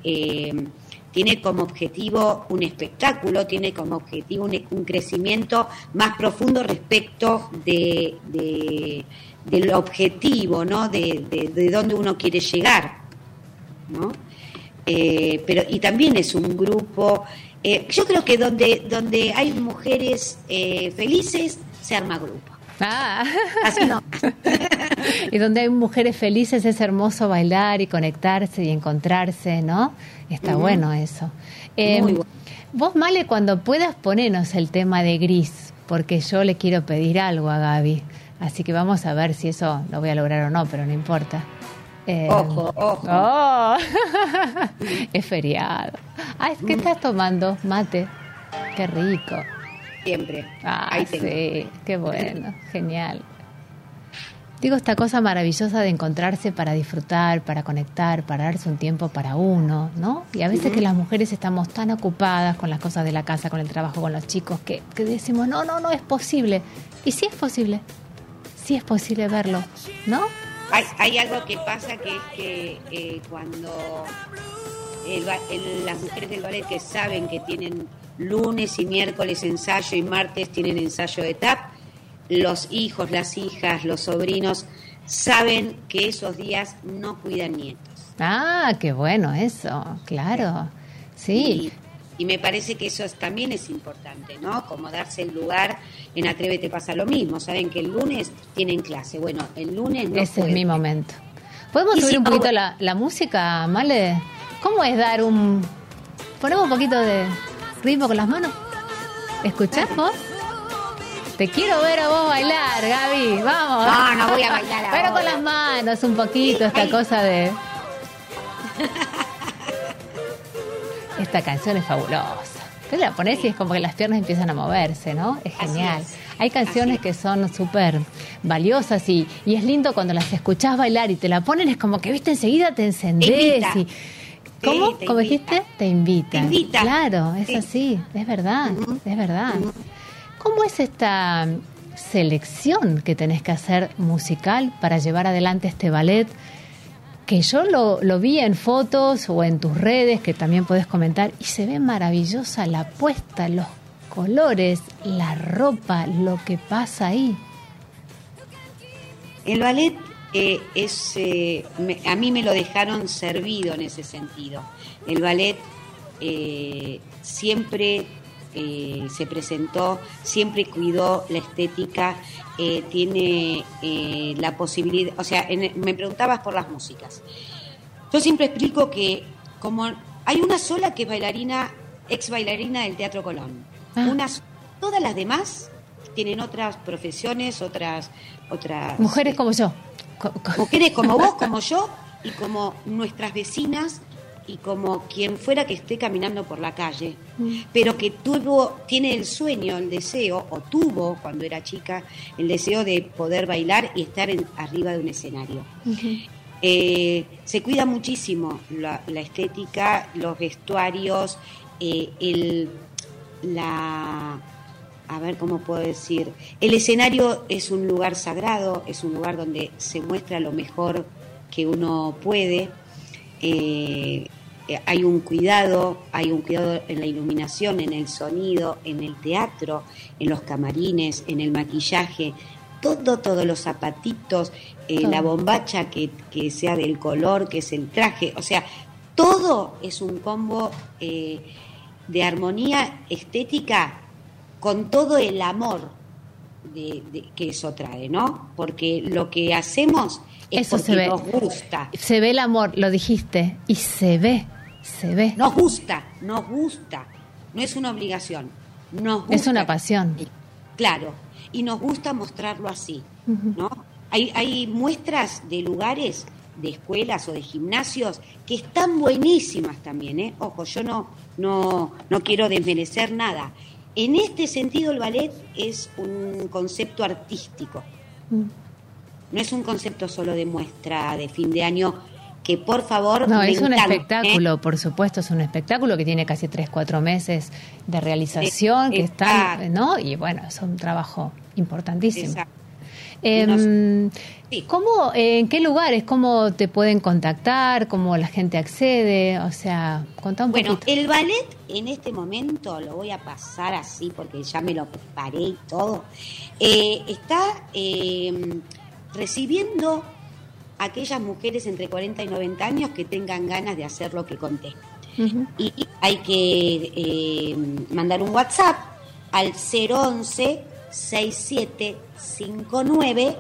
tiene como objetivo un espectáculo, tiene como objetivo un, un crecimiento más profundo respecto de, de- del objetivo, ¿no? De, de, de dónde uno quiere llegar, ¿no? Eh, pero y también es un grupo. eh, yo creo que donde donde hay mujeres eh, felices se arma grupo. Ah. Así no. y donde hay mujeres felices es hermoso bailar y conectarse y encontrarse, ¿no? Está bueno eso. Eh, Muy bueno. Vos, Male, cuando puedas ponernos el tema de gris, porque yo le quiero pedir algo a Gaby. Así que vamos a ver si eso lo voy a lograr o no, pero no importa. Eh, Ojo, ojo. oh. es feriado. Ah, ¿qué estás tomando? Mate. Qué rico. Siempre. Ah, Ahí tengo. sí, qué bueno, genial. Digo, esta cosa maravillosa de encontrarse para disfrutar, para conectar, para darse un tiempo para uno, ¿no? Y a veces que las mujeres estamos tan ocupadas con las cosas de la casa, con el trabajo, con los chicos, que, que decimos, no, no, no es posible. Y sí es posible, sí es posible verlo, ¿no? Hay, hay algo que pasa que es que eh, cuando el ba- el- las mujeres del ballet que saben que tienen lunes y miércoles ensayo y martes tienen ensayo de TAP, los hijos, las hijas, los sobrinos saben que esos días no cuidan nietos. Ah, qué bueno eso, claro. Sí. Y, y me parece que eso es- también es importante, ¿no? Como darse el lugar. En Atrévete pasa lo mismo. Saben que el lunes tienen clase. Bueno, el lunes no Ese es mi momento. ¿Podemos subir si un no- poquito la, la música, Male? ¿Cómo es dar un... Ponemos un poquito de ritmo con las manos? ¿Escuchás vos? Te quiero ver a vos bailar, Gaby. Vamos. No, no voy a bailar Pero con las manos un poquito, esta cosa de... Esta canción es fabulosa. Tú la pones y es como que las piernas empiezan a moverse, ¿no? Es genial. es. Hay canciones que son súper valiosas y, y es lindo cuando las escuchás bailar y te la ponen, es como que, viste, enseguida te encendés. y, ¿Cómo? Sí, ¿Cómo dijiste? Te invita. Te invita. Claro, es Sí. así, es verdad, es verdad. ¿Cómo es esta selección que tenés que hacer musical para llevar adelante este ballet? Que yo lo, lo vi en fotos o en tus redes, que también podés comentar, y se ve maravillosa la puesta, los colores, la ropa, lo que pasa ahí. El ballet eh, es, eh, me- a mí me lo dejaron servido en ese sentido. El ballet eh, siempre eh, se presentó, siempre cuidó la estética, tiene la posibilidad, o sea, en- me preguntabas por las músicas. Yo siempre explico que como hay una sola que es bailarina, ex bailarina del Teatro Colón, Ah. unas, todas las demás tienen otras profesiones, otras, otras Mujeres como yo. Mujeres como vos, como yo y como nuestras vecinas y como quien fuera que esté caminando por la calle, pero que tuvo, tiene el sueño, el deseo, o tuvo cuando era chica, el deseo de poder bailar y estar en- arriba de un escenario. Eh, se cuida muchísimo la, la estética, los vestuarios, eh, el, la, a ver cómo puedo decir, el escenario es un lugar sagrado, es un lugar donde se muestra lo mejor que uno puede. Eh, hay un cuidado, hay un cuidado en la iluminación, en el sonido, en el teatro, en los camarines, en el maquillaje, todo, todos los zapatitos, eh, Todo. la bombacha que, que sea del color, que es el traje, o sea, todo es un combo eh, de armonía estética con todo el amor de- de- que eso trae, ¿no? Porque lo que hacemos es Eso porque se ve. nos gusta. Se ve el amor, lo dijiste, y se ve, se ve. Nos gusta, nos gusta. No es una obligación. Nos gusta. Es una pasión. Claro. Y nos gusta mostrarlo así. ¿no? Hay, hay muestras de lugares, de escuelas o de gimnasios que están buenísimas también, ¿eh? Ojo, yo no, no, no quiero desmerecer nada. En este sentido, el ballet es un concepto artístico. Mm. No es un concepto solo de muestra de fin de año que por favor No, es un encanta, ¿eh? espectáculo, por supuesto, es un espectáculo que tiene casi 3, 4 meses de realización, que están, ¿no? Y bueno, es un trabajo importantísimo. Exacto. Em, ¿Cómo, en qué lugares, cómo te pueden contactar, cómo la gente accede? O sea, contá un Bueno, poquito. el ballet en este momento lo voy a pasar así porque ya me lo preparé y todo. eh, está eh, recibiendo a aquellas mujeres entre 40 y 90 años que tengan ganas de hacer lo que conté. Y hay que eh, mandar un WhatsApp al 011 6759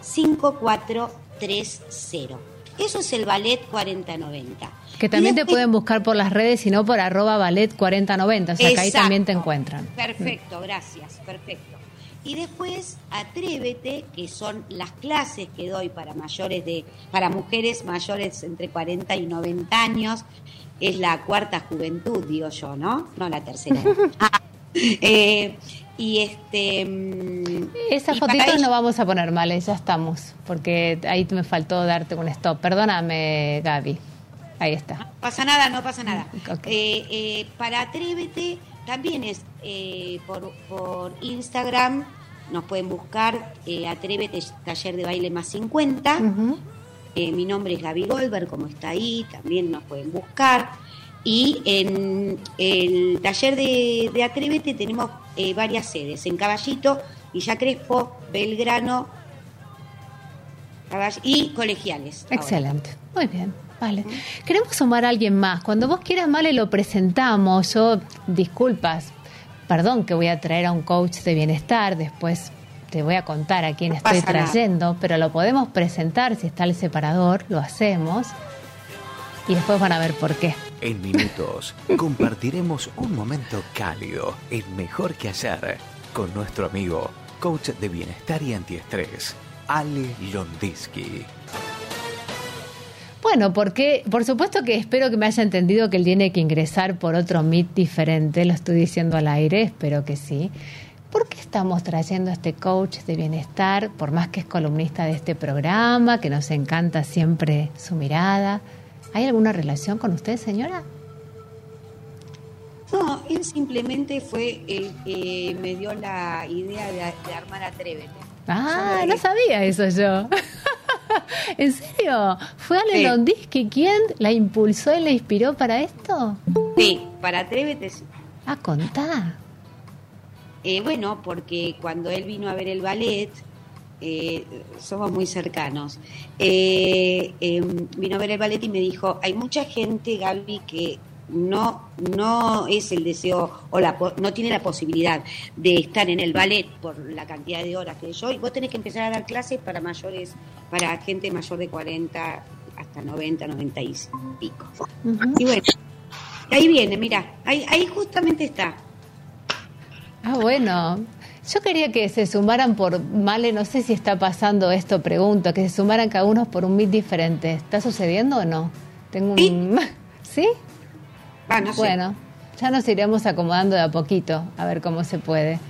5430. Eso es el ballet 4090. Que también te pueden buscar por las redes, sino por arroba ballet 4090. O sea, que ahí también te encuentran. Perfecto, gracias, perfecto. Y después Atrévete, que son las clases que doy para mayores de, para mujeres mayores entre 40 y 90 años. Es la cuarta juventud, digo yo, ¿no? No la tercera. Ah, eh, y este. mm, Esas y fotitos no vamos a poner mal, ya estamos, porque ahí me faltó darte un stop. Perdóname, Gaby. Ahí está. No pasa nada, no pasa nada. Ok. Eh, eh, para Atrévete también es eh, por, por Instagram nos pueden buscar eh, Atrévete Taller de Baile más 50. Eh, mi nombre es Gaby Goldberg, como está ahí, también nos pueden buscar. Y en el taller de, de Atrévete tenemos eh, varias sedes, en Caballito, Villa Crespo, Belgrano Caball- y Colegiales. ahora. Excelente. Muy bien. Vale. Queremos sumar a alguien más. Cuando vos quieras, Male, lo presentamos. Yo, disculpas, perdón que voy a traer a un coach de bienestar. Después te voy a contar a quién estoy nada. trayendo, pero lo podemos presentar si está el separador, lo hacemos. Y después van a ver por qué. En minutos compartiremos un momento cálido, el mejor que ayer, con nuestro amigo, coach de bienestar y antiestrés, Ale Londisky. Bueno, porque por supuesto que espero que me haya entendido que él tiene que ingresar por otro MIT diferente, lo estoy diciendo al aire, espero que sí. ¿Por qué estamos trayendo a este coach de bienestar, por más que es columnista de este programa, que nos encanta siempre su mirada? ¿Hay alguna relación con usted, señora? No, él simplemente fue el que me dio la idea de, de armar Atrévete. Ah, no sabía eso yo. ¿En serio? ¿Fue Ale Sí. Londisky quien la impulsó y la inspiró para esto? Sí, para Atrévete sí. Ah, contá. Eh, bueno, porque cuando él vino a ver el ballet, eh, somos muy cercanos, eh, eh, vino a ver el ballet y me dijo, hay mucha gente, Gaby, que no, no es el deseo o la, no tiene la posibilidad de estar en el ballet por la cantidad de horas que yo, y vos tenés que empezar a dar clases para mayores, para gente mayor de 40 hasta 90, 90 y pico. Y bueno, ahí viene, mira, ahí, ahí justamente está. Ah, bueno. Yo quería que se sumaran por, Male, no sé si está pasando esto, pregunto, que se sumaran cada uno por un meet diferente. ¿Está sucediendo o no? Tengo un... ¿Sí? Ah, no sé. Bueno, ya nos iremos acomodando de a poquito, a ver cómo se puede.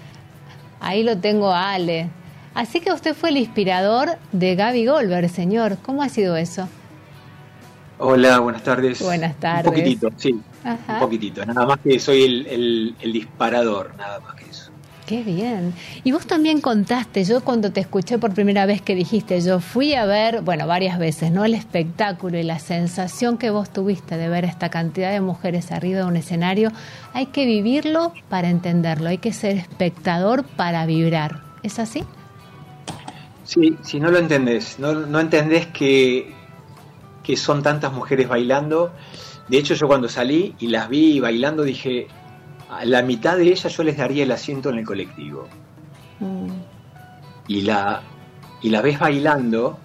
Ahí lo tengo a Ale. Así que usted fue el inspirador de Gaby Goldberg, señor. ¿Cómo ha sido eso? Hola, buenas tardes. Buenas tardes. Un poquitito, sí, Ajá. un poquitito. Nada más que soy el, el- el disparador, nada más que eso. Qué bien. Y vos también contaste, yo cuando te escuché por primera vez que dijiste, yo fui a ver, bueno, varias veces, ¿no? El espectáculo y la sensación que vos tuviste de ver esta cantidad de mujeres arriba de un escenario, hay que vivirlo para entenderlo, hay que ser espectador para vibrar. ¿Es así? Sí, si no lo entendés, no, no entendés que, que son tantas mujeres bailando. De hecho, yo cuando salí y las vi bailando dije, a la mitad de ellas yo les daría el asiento en el colectivo. Y la, y la ves bailando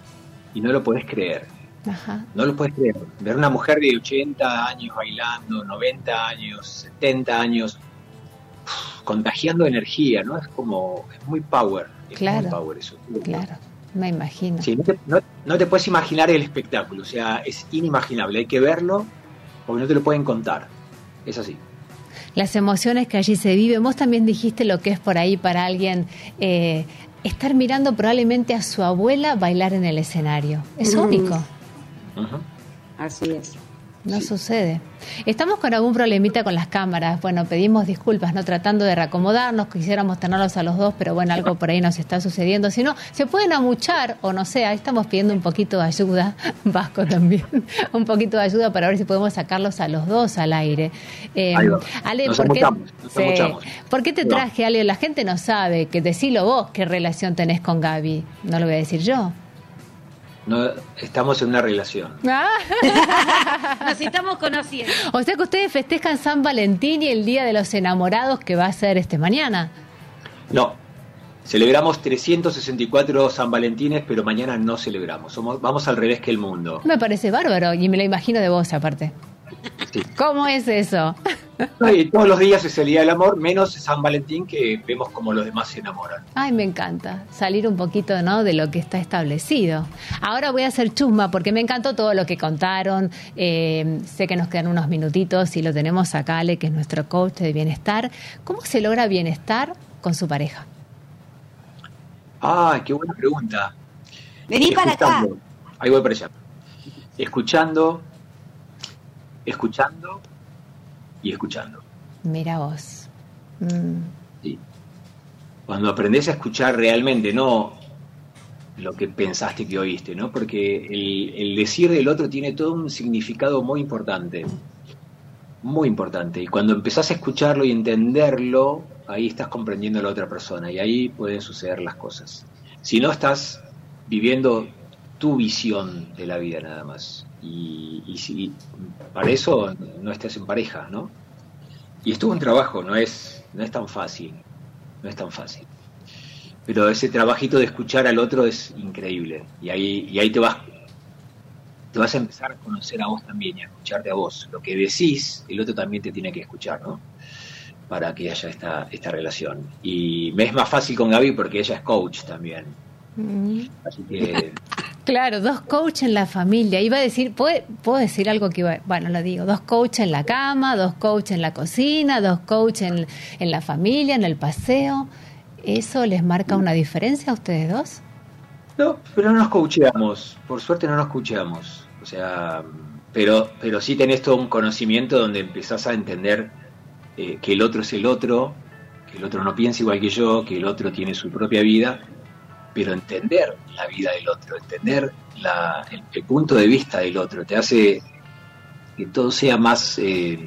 y no lo podés creer. Ajá. No lo puedes creer. Ver una mujer de 80 años bailando, 90 años, 70 años, uf, contagiando energía, ¿no? Es como, es muy power. Es Claro. muy power eso. Claro, me imagino. Sí, no, te, no- no te puedes imaginar el espectáculo, o sea, es inimaginable. Hay que verlo porque no te lo pueden contar. Es así. Las emociones que allí se viven. Vos también dijiste lo que es por ahí para alguien eh, estar mirando probablemente a su abuela bailar en el escenario. Es Mm. único. Así es. No sucede. Estamos con algún problemita con las cámaras. Bueno, pedimos disculpas, no tratando de reacomodarnos, quisiéramos tenerlos a los dos, pero bueno, algo por ahí nos está sucediendo. Si no, se pueden amuchar o no sé, ahí estamos pidiendo un poquito de ayuda, Vasco también, un poquito de ayuda para ver si podemos sacarlos a los dos al aire. Eh, va. Ale, Nos ¿por qué, amuchamos, nos Sí. amuchamos. ¿por qué te traje, Ale? La gente no sabe, que decilo vos, qué relación tenés con Gaby. No lo voy a decir yo. No, estamos en una relación. Nos estamos conociendo. O sea que ustedes festejan San Valentín y el Día de los Enamorados que va a ser este mañana. No. Celebramos 364 San Valentines, pero mañana no celebramos. Somos, vamos al revés que el mundo. Me parece bárbaro y me lo imagino de vos aparte. ¿Cómo es eso? Todos los días es el Día del Amor, menos San Valentín, que vemos como los demás se enamoran. Ay, me encanta salir un poquito ¿no? de lo que está establecido. Ahora voy a hacer chusma porque me encantó todo lo que contaron. Eh, sé que nos quedan unos minutitos y lo tenemos acá, Ale, que es nuestro coach de bienestar. ¿Cómo se logra bienestar con su pareja? Ah, qué buena pregunta. Vení para acá. Ahí voy para allá. Escuchando, escuchando y escuchando. Mira vos. Mm, cuando aprendes a escuchar realmente, no lo que pensaste que oíste, ¿no? Porque el, el decir del otro tiene todo un significado muy importante, muy importante. Y cuando empezás a escucharlo y entenderlo, ahí estás comprendiendo a la otra persona y ahí pueden suceder las cosas. Si no estás viviendo tu visión de la vida nada más. Y, y si para eso no estás en pareja, ¿no? Y esto es un trabajo, no es, no es tan fácil, no es tan fácil. Pero ese trabajito de escuchar al otro es increíble. Y ahí, y ahí te vas te vas a empezar a conocer a vos también y a escucharte a vos. Lo que decís, el otro también te tiene que escuchar, ¿no? Para que haya esta, esta relación. Y me es más fácil con Gaby porque ella es coach también. Mm. Así que Claro, dos coaches en la familia. Iba a decir, ¿puedo, puedo decir algo que iba, bueno, lo digo, dos coaches en la cama, dos coaches en la cocina, dos coaches en, en la familia, en el paseo. ¿Eso les marca una diferencia a ustedes dos? No, pero no nos coacheamos. Por suerte no nos coacheamos. O sea, pero, pero sí tenés todo un conocimiento donde empezás a entender eh, que el otro es el otro, que el otro no piensa igual que yo, que el otro tiene su propia vida, pero entender la vida del otro, entender la- el, el punto de vista del otro, te hace que todo sea más eh,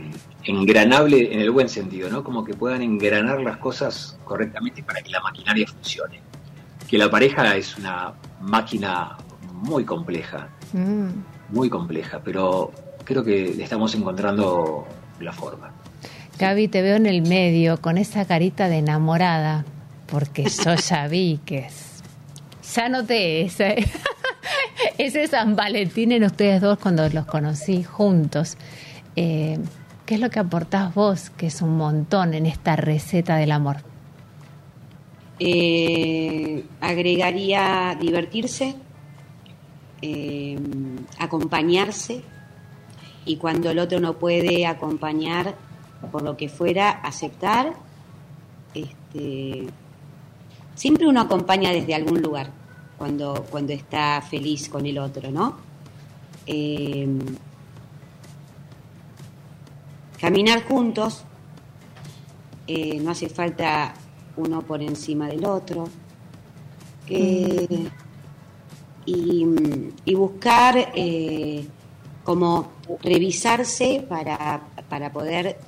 engranable en el buen sentido, ¿no? Como que puedan engranar las cosas correctamente para que la maquinaria funcione. Que la pareja es una máquina muy compleja, Mm. muy compleja, pero creo que le estamos encontrando la forma. Gaby, te veo en el medio con esa carita de enamorada, porque yo ya vi que es. Ya noté ese, ese San Valentín en ustedes dos cuando los conocí juntos. Eh, ¿Qué es lo que aportás vos, que es un montón en esta receta del amor? Eh, agregaría divertirse, eh, acompañarse y cuando el otro no puede acompañar por lo que fuera, aceptar. Este, siempre uno acompaña desde algún lugar cuando, cuando está feliz con el otro, ¿no? Eh, caminar juntos, eh, no hace falta uno por encima del otro. Eh, y, y buscar eh, como revisarse para, para poder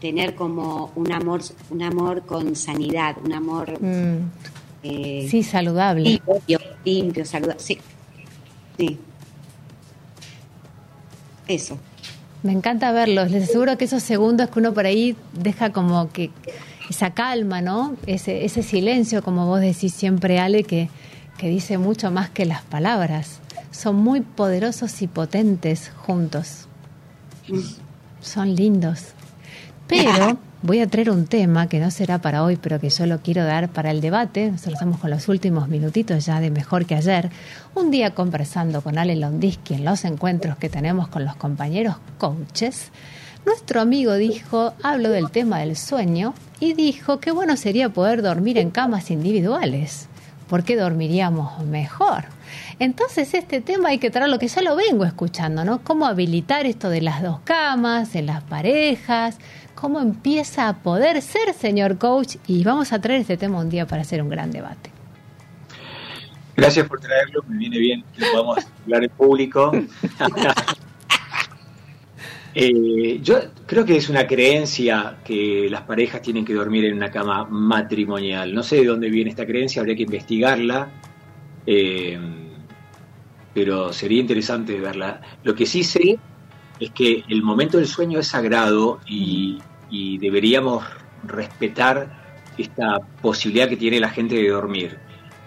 tener como un amor, un amor con sanidad, un amor Mm, eh, sí, saludable. limpio, limpio, saludable. Sí, sí. Eso. Me encanta verlos. Les aseguro que esos segundos que uno por ahí deja como que esa calma, ¿no? Ese, ese silencio, como vos decís siempre, Ale, que, que dice mucho más que las palabras. Son muy poderosos y potentes juntos. Son lindos. Pero voy a traer un tema que no será para hoy, pero que yo lo quiero dar para el debate. Nosotros estamos con los últimos minutitos ya de mejor que ayer. Un día conversando con Ale Londisky en los encuentros que tenemos con los compañeros coaches, nuestro amigo dijo, hablo del tema del sueño, y dijo que bueno sería poder dormir en camas individuales, porque dormiríamos mejor. Entonces este tema hay que traerlo, que ya lo vengo escuchando, ¿no? Cómo habilitar esto de las dos camas, en las parejas, cómo empieza a poder ser señor coach, y vamos a traer este tema un día para hacer un gran debate. Gracias por traerlo, me viene bien que lo podamos hablar en público. Eh, yo creo que es una creencia que las parejas tienen que dormir en una cama matrimonial. No sé de dónde viene esta creencia, habría que investigarla, eh, pero sería interesante verla. Lo que sí sé es que el momento del sueño es sagrado y, deberíamos respetar esta posibilidad que tiene la gente de dormir,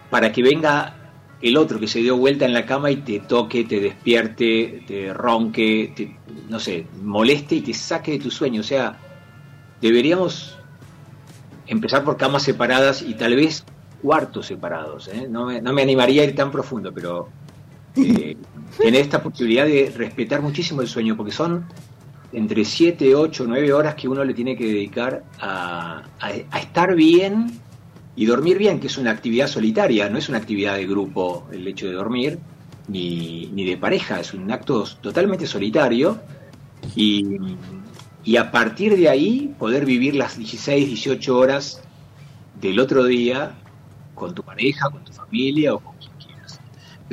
para que venga el otro que se dio vuelta en la cama y te toque, te despierte, te ronque, te, no sé, moleste y te saque de tu sueño. O sea, deberíamos empezar por camas separadas y tal vez cuartos separados. ¿eh? No, me, no me animaría a ir tan profundo, pero eh, tener esta posibilidad de respetar muchísimo el sueño, porque son entre 7, 8, 9 horas que uno le tiene que dedicar a, estar bien y dormir bien, que es una actividad solitaria, no es una actividad de grupo el hecho de dormir, ni, ni de pareja, es un acto totalmente solitario y, y a partir de ahí poder vivir las 16, 18 horas del otro día con tu pareja, con tu familia o con.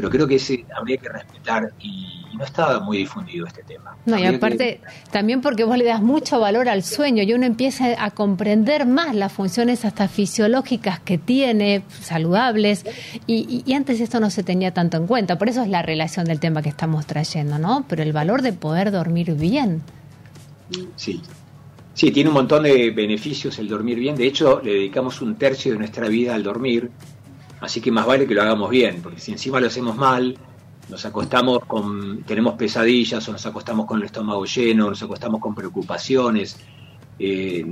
Pero creo que ese habría que respetar y, y no está muy difundido este tema. No, y aparte, también porque vos le das mucho valor al sueño y uno empieza a comprender más las funciones hasta fisiológicas que tiene, saludables, y antes esto no se tenía tanto en cuenta. Por eso es la relación del tema que estamos trayendo, ¿no? Pero el valor de poder dormir bien. Sí. Sí, tiene un montón de beneficios el dormir bien. De hecho, le dedicamos un tercio de nuestra vida al dormir. Así que más vale que lo hagamos bien, porque si encima lo hacemos mal, nos acostamos con, tenemos pesadillas, o nos acostamos con el estómago lleno, nos acostamos con preocupaciones. Eh,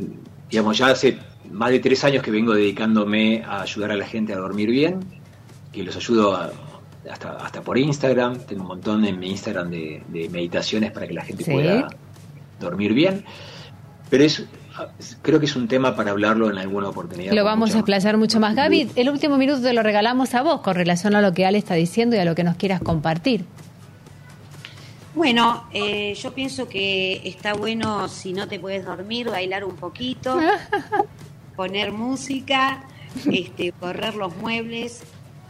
digamos, ya hace más de tres años que vengo dedicándome a ayudar a la gente a dormir bien, que los ayudo a- hasta, hasta por Instagram. Tengo un montón en mi Instagram de, de meditaciones para que la gente Sí. pueda dormir bien. Pero es, creo que es un tema para hablarlo en alguna oportunidad. Lo vamos a explayar mucho más. Gaby, el último minuto te lo regalamos a vos con relación a lo que Ale está diciendo y a lo que nos quieras compartir. Bueno, eh, yo pienso que está bueno si no te puedes dormir, bailar un poquito, poner música, este, correr los muebles.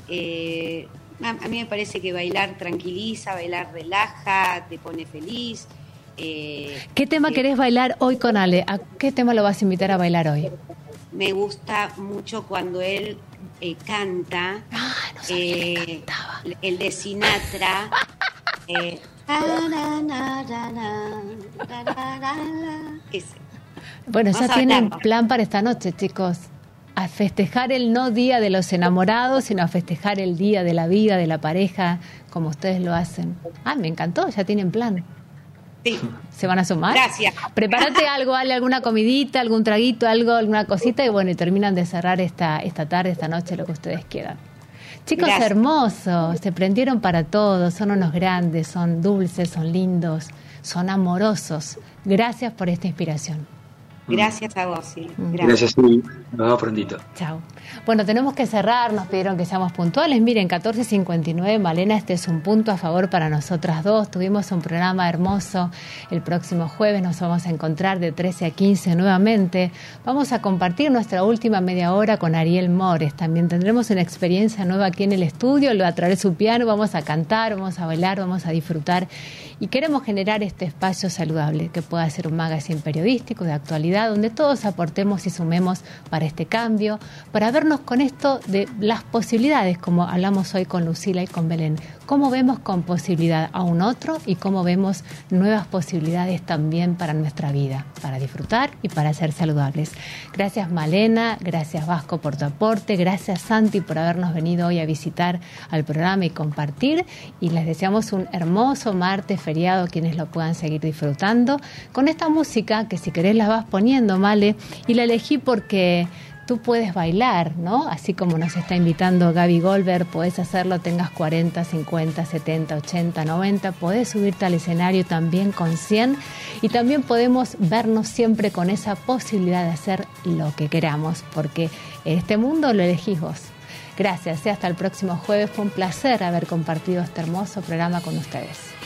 eh, a, a mí me parece que bailar tranquiliza, bailar relaja, te pone feliz. Eh, ¿Qué tema eh, querés bailar hoy con Ale? ¿A qué tema lo vas a invitar a bailar hoy? Me gusta mucho cuando él eh, canta. Ah, no sabía que eh, cantaba. El de Sinatra. Eh, ese. Bueno, ya tienen plan para esta noche, chicos. A festejar el no día de los enamorados, sino a festejar el día de la vida, de la pareja, como ustedes lo hacen. Ah, me encantó, ya tienen plan. Sí. ¿Se van a sumar? Gracias. Prepárate algo, Ale, alguna comidita, algún traguito, algo, alguna cosita, y bueno, y terminan de cerrar esta, esta tarde, esta noche, lo que ustedes quieran. Chicos Gracias. hermosos, se prendieron para todos, son unos grandes, son dulces, son lindos, son amorosos. Gracias por esta inspiración. Gracias a vos, sí. Gracias, sí. Nos vemos prontito. Chao. Bueno, tenemos que cerrar, nos pidieron que seamos puntuales. Miren, 14.59, Malena, este es un punto a favor para nosotras dos. Tuvimos un programa hermoso. El próximo jueves nos vamos a encontrar de 13 a 15 nuevamente. Vamos a compartir nuestra última media hora con Ariel Mores. También tendremos una experiencia nueva aquí en el estudio. Lo va a traer su piano, vamos a cantar, vamos a bailar, vamos a disfrutar. Y queremos generar este espacio saludable que pueda ser un magazine periodístico de actualidad donde todos aportemos y sumemos para este cambio, para vernos con esto de las posibilidades, como hablamos hoy con Lucila y con Belén. Cómo vemos con posibilidad a un otro y cómo vemos nuevas posibilidades también para nuestra vida, para disfrutar y para ser saludables. Gracias Malena, gracias Vasco por tu aporte, gracias Santi por habernos venido hoy a visitar al programa y compartir. Y les deseamos un hermoso martes feriado, quienes lo puedan seguir disfrutando, con esta música que si querés la vas poniendo, Y la elegí porque tú puedes bailar, ¿no? Así como nos está invitando Gaby Goldberg, podés hacerlo, tengas 40, 50, 70, 80, 90, podés subirte al escenario también con 100 y también podemos vernos siempre con esa posibilidad de hacer lo que queramos, porque este mundo lo elegís vos. Gracias, y hasta el próximo jueves. Fue un placer haber compartido este hermoso programa con ustedes.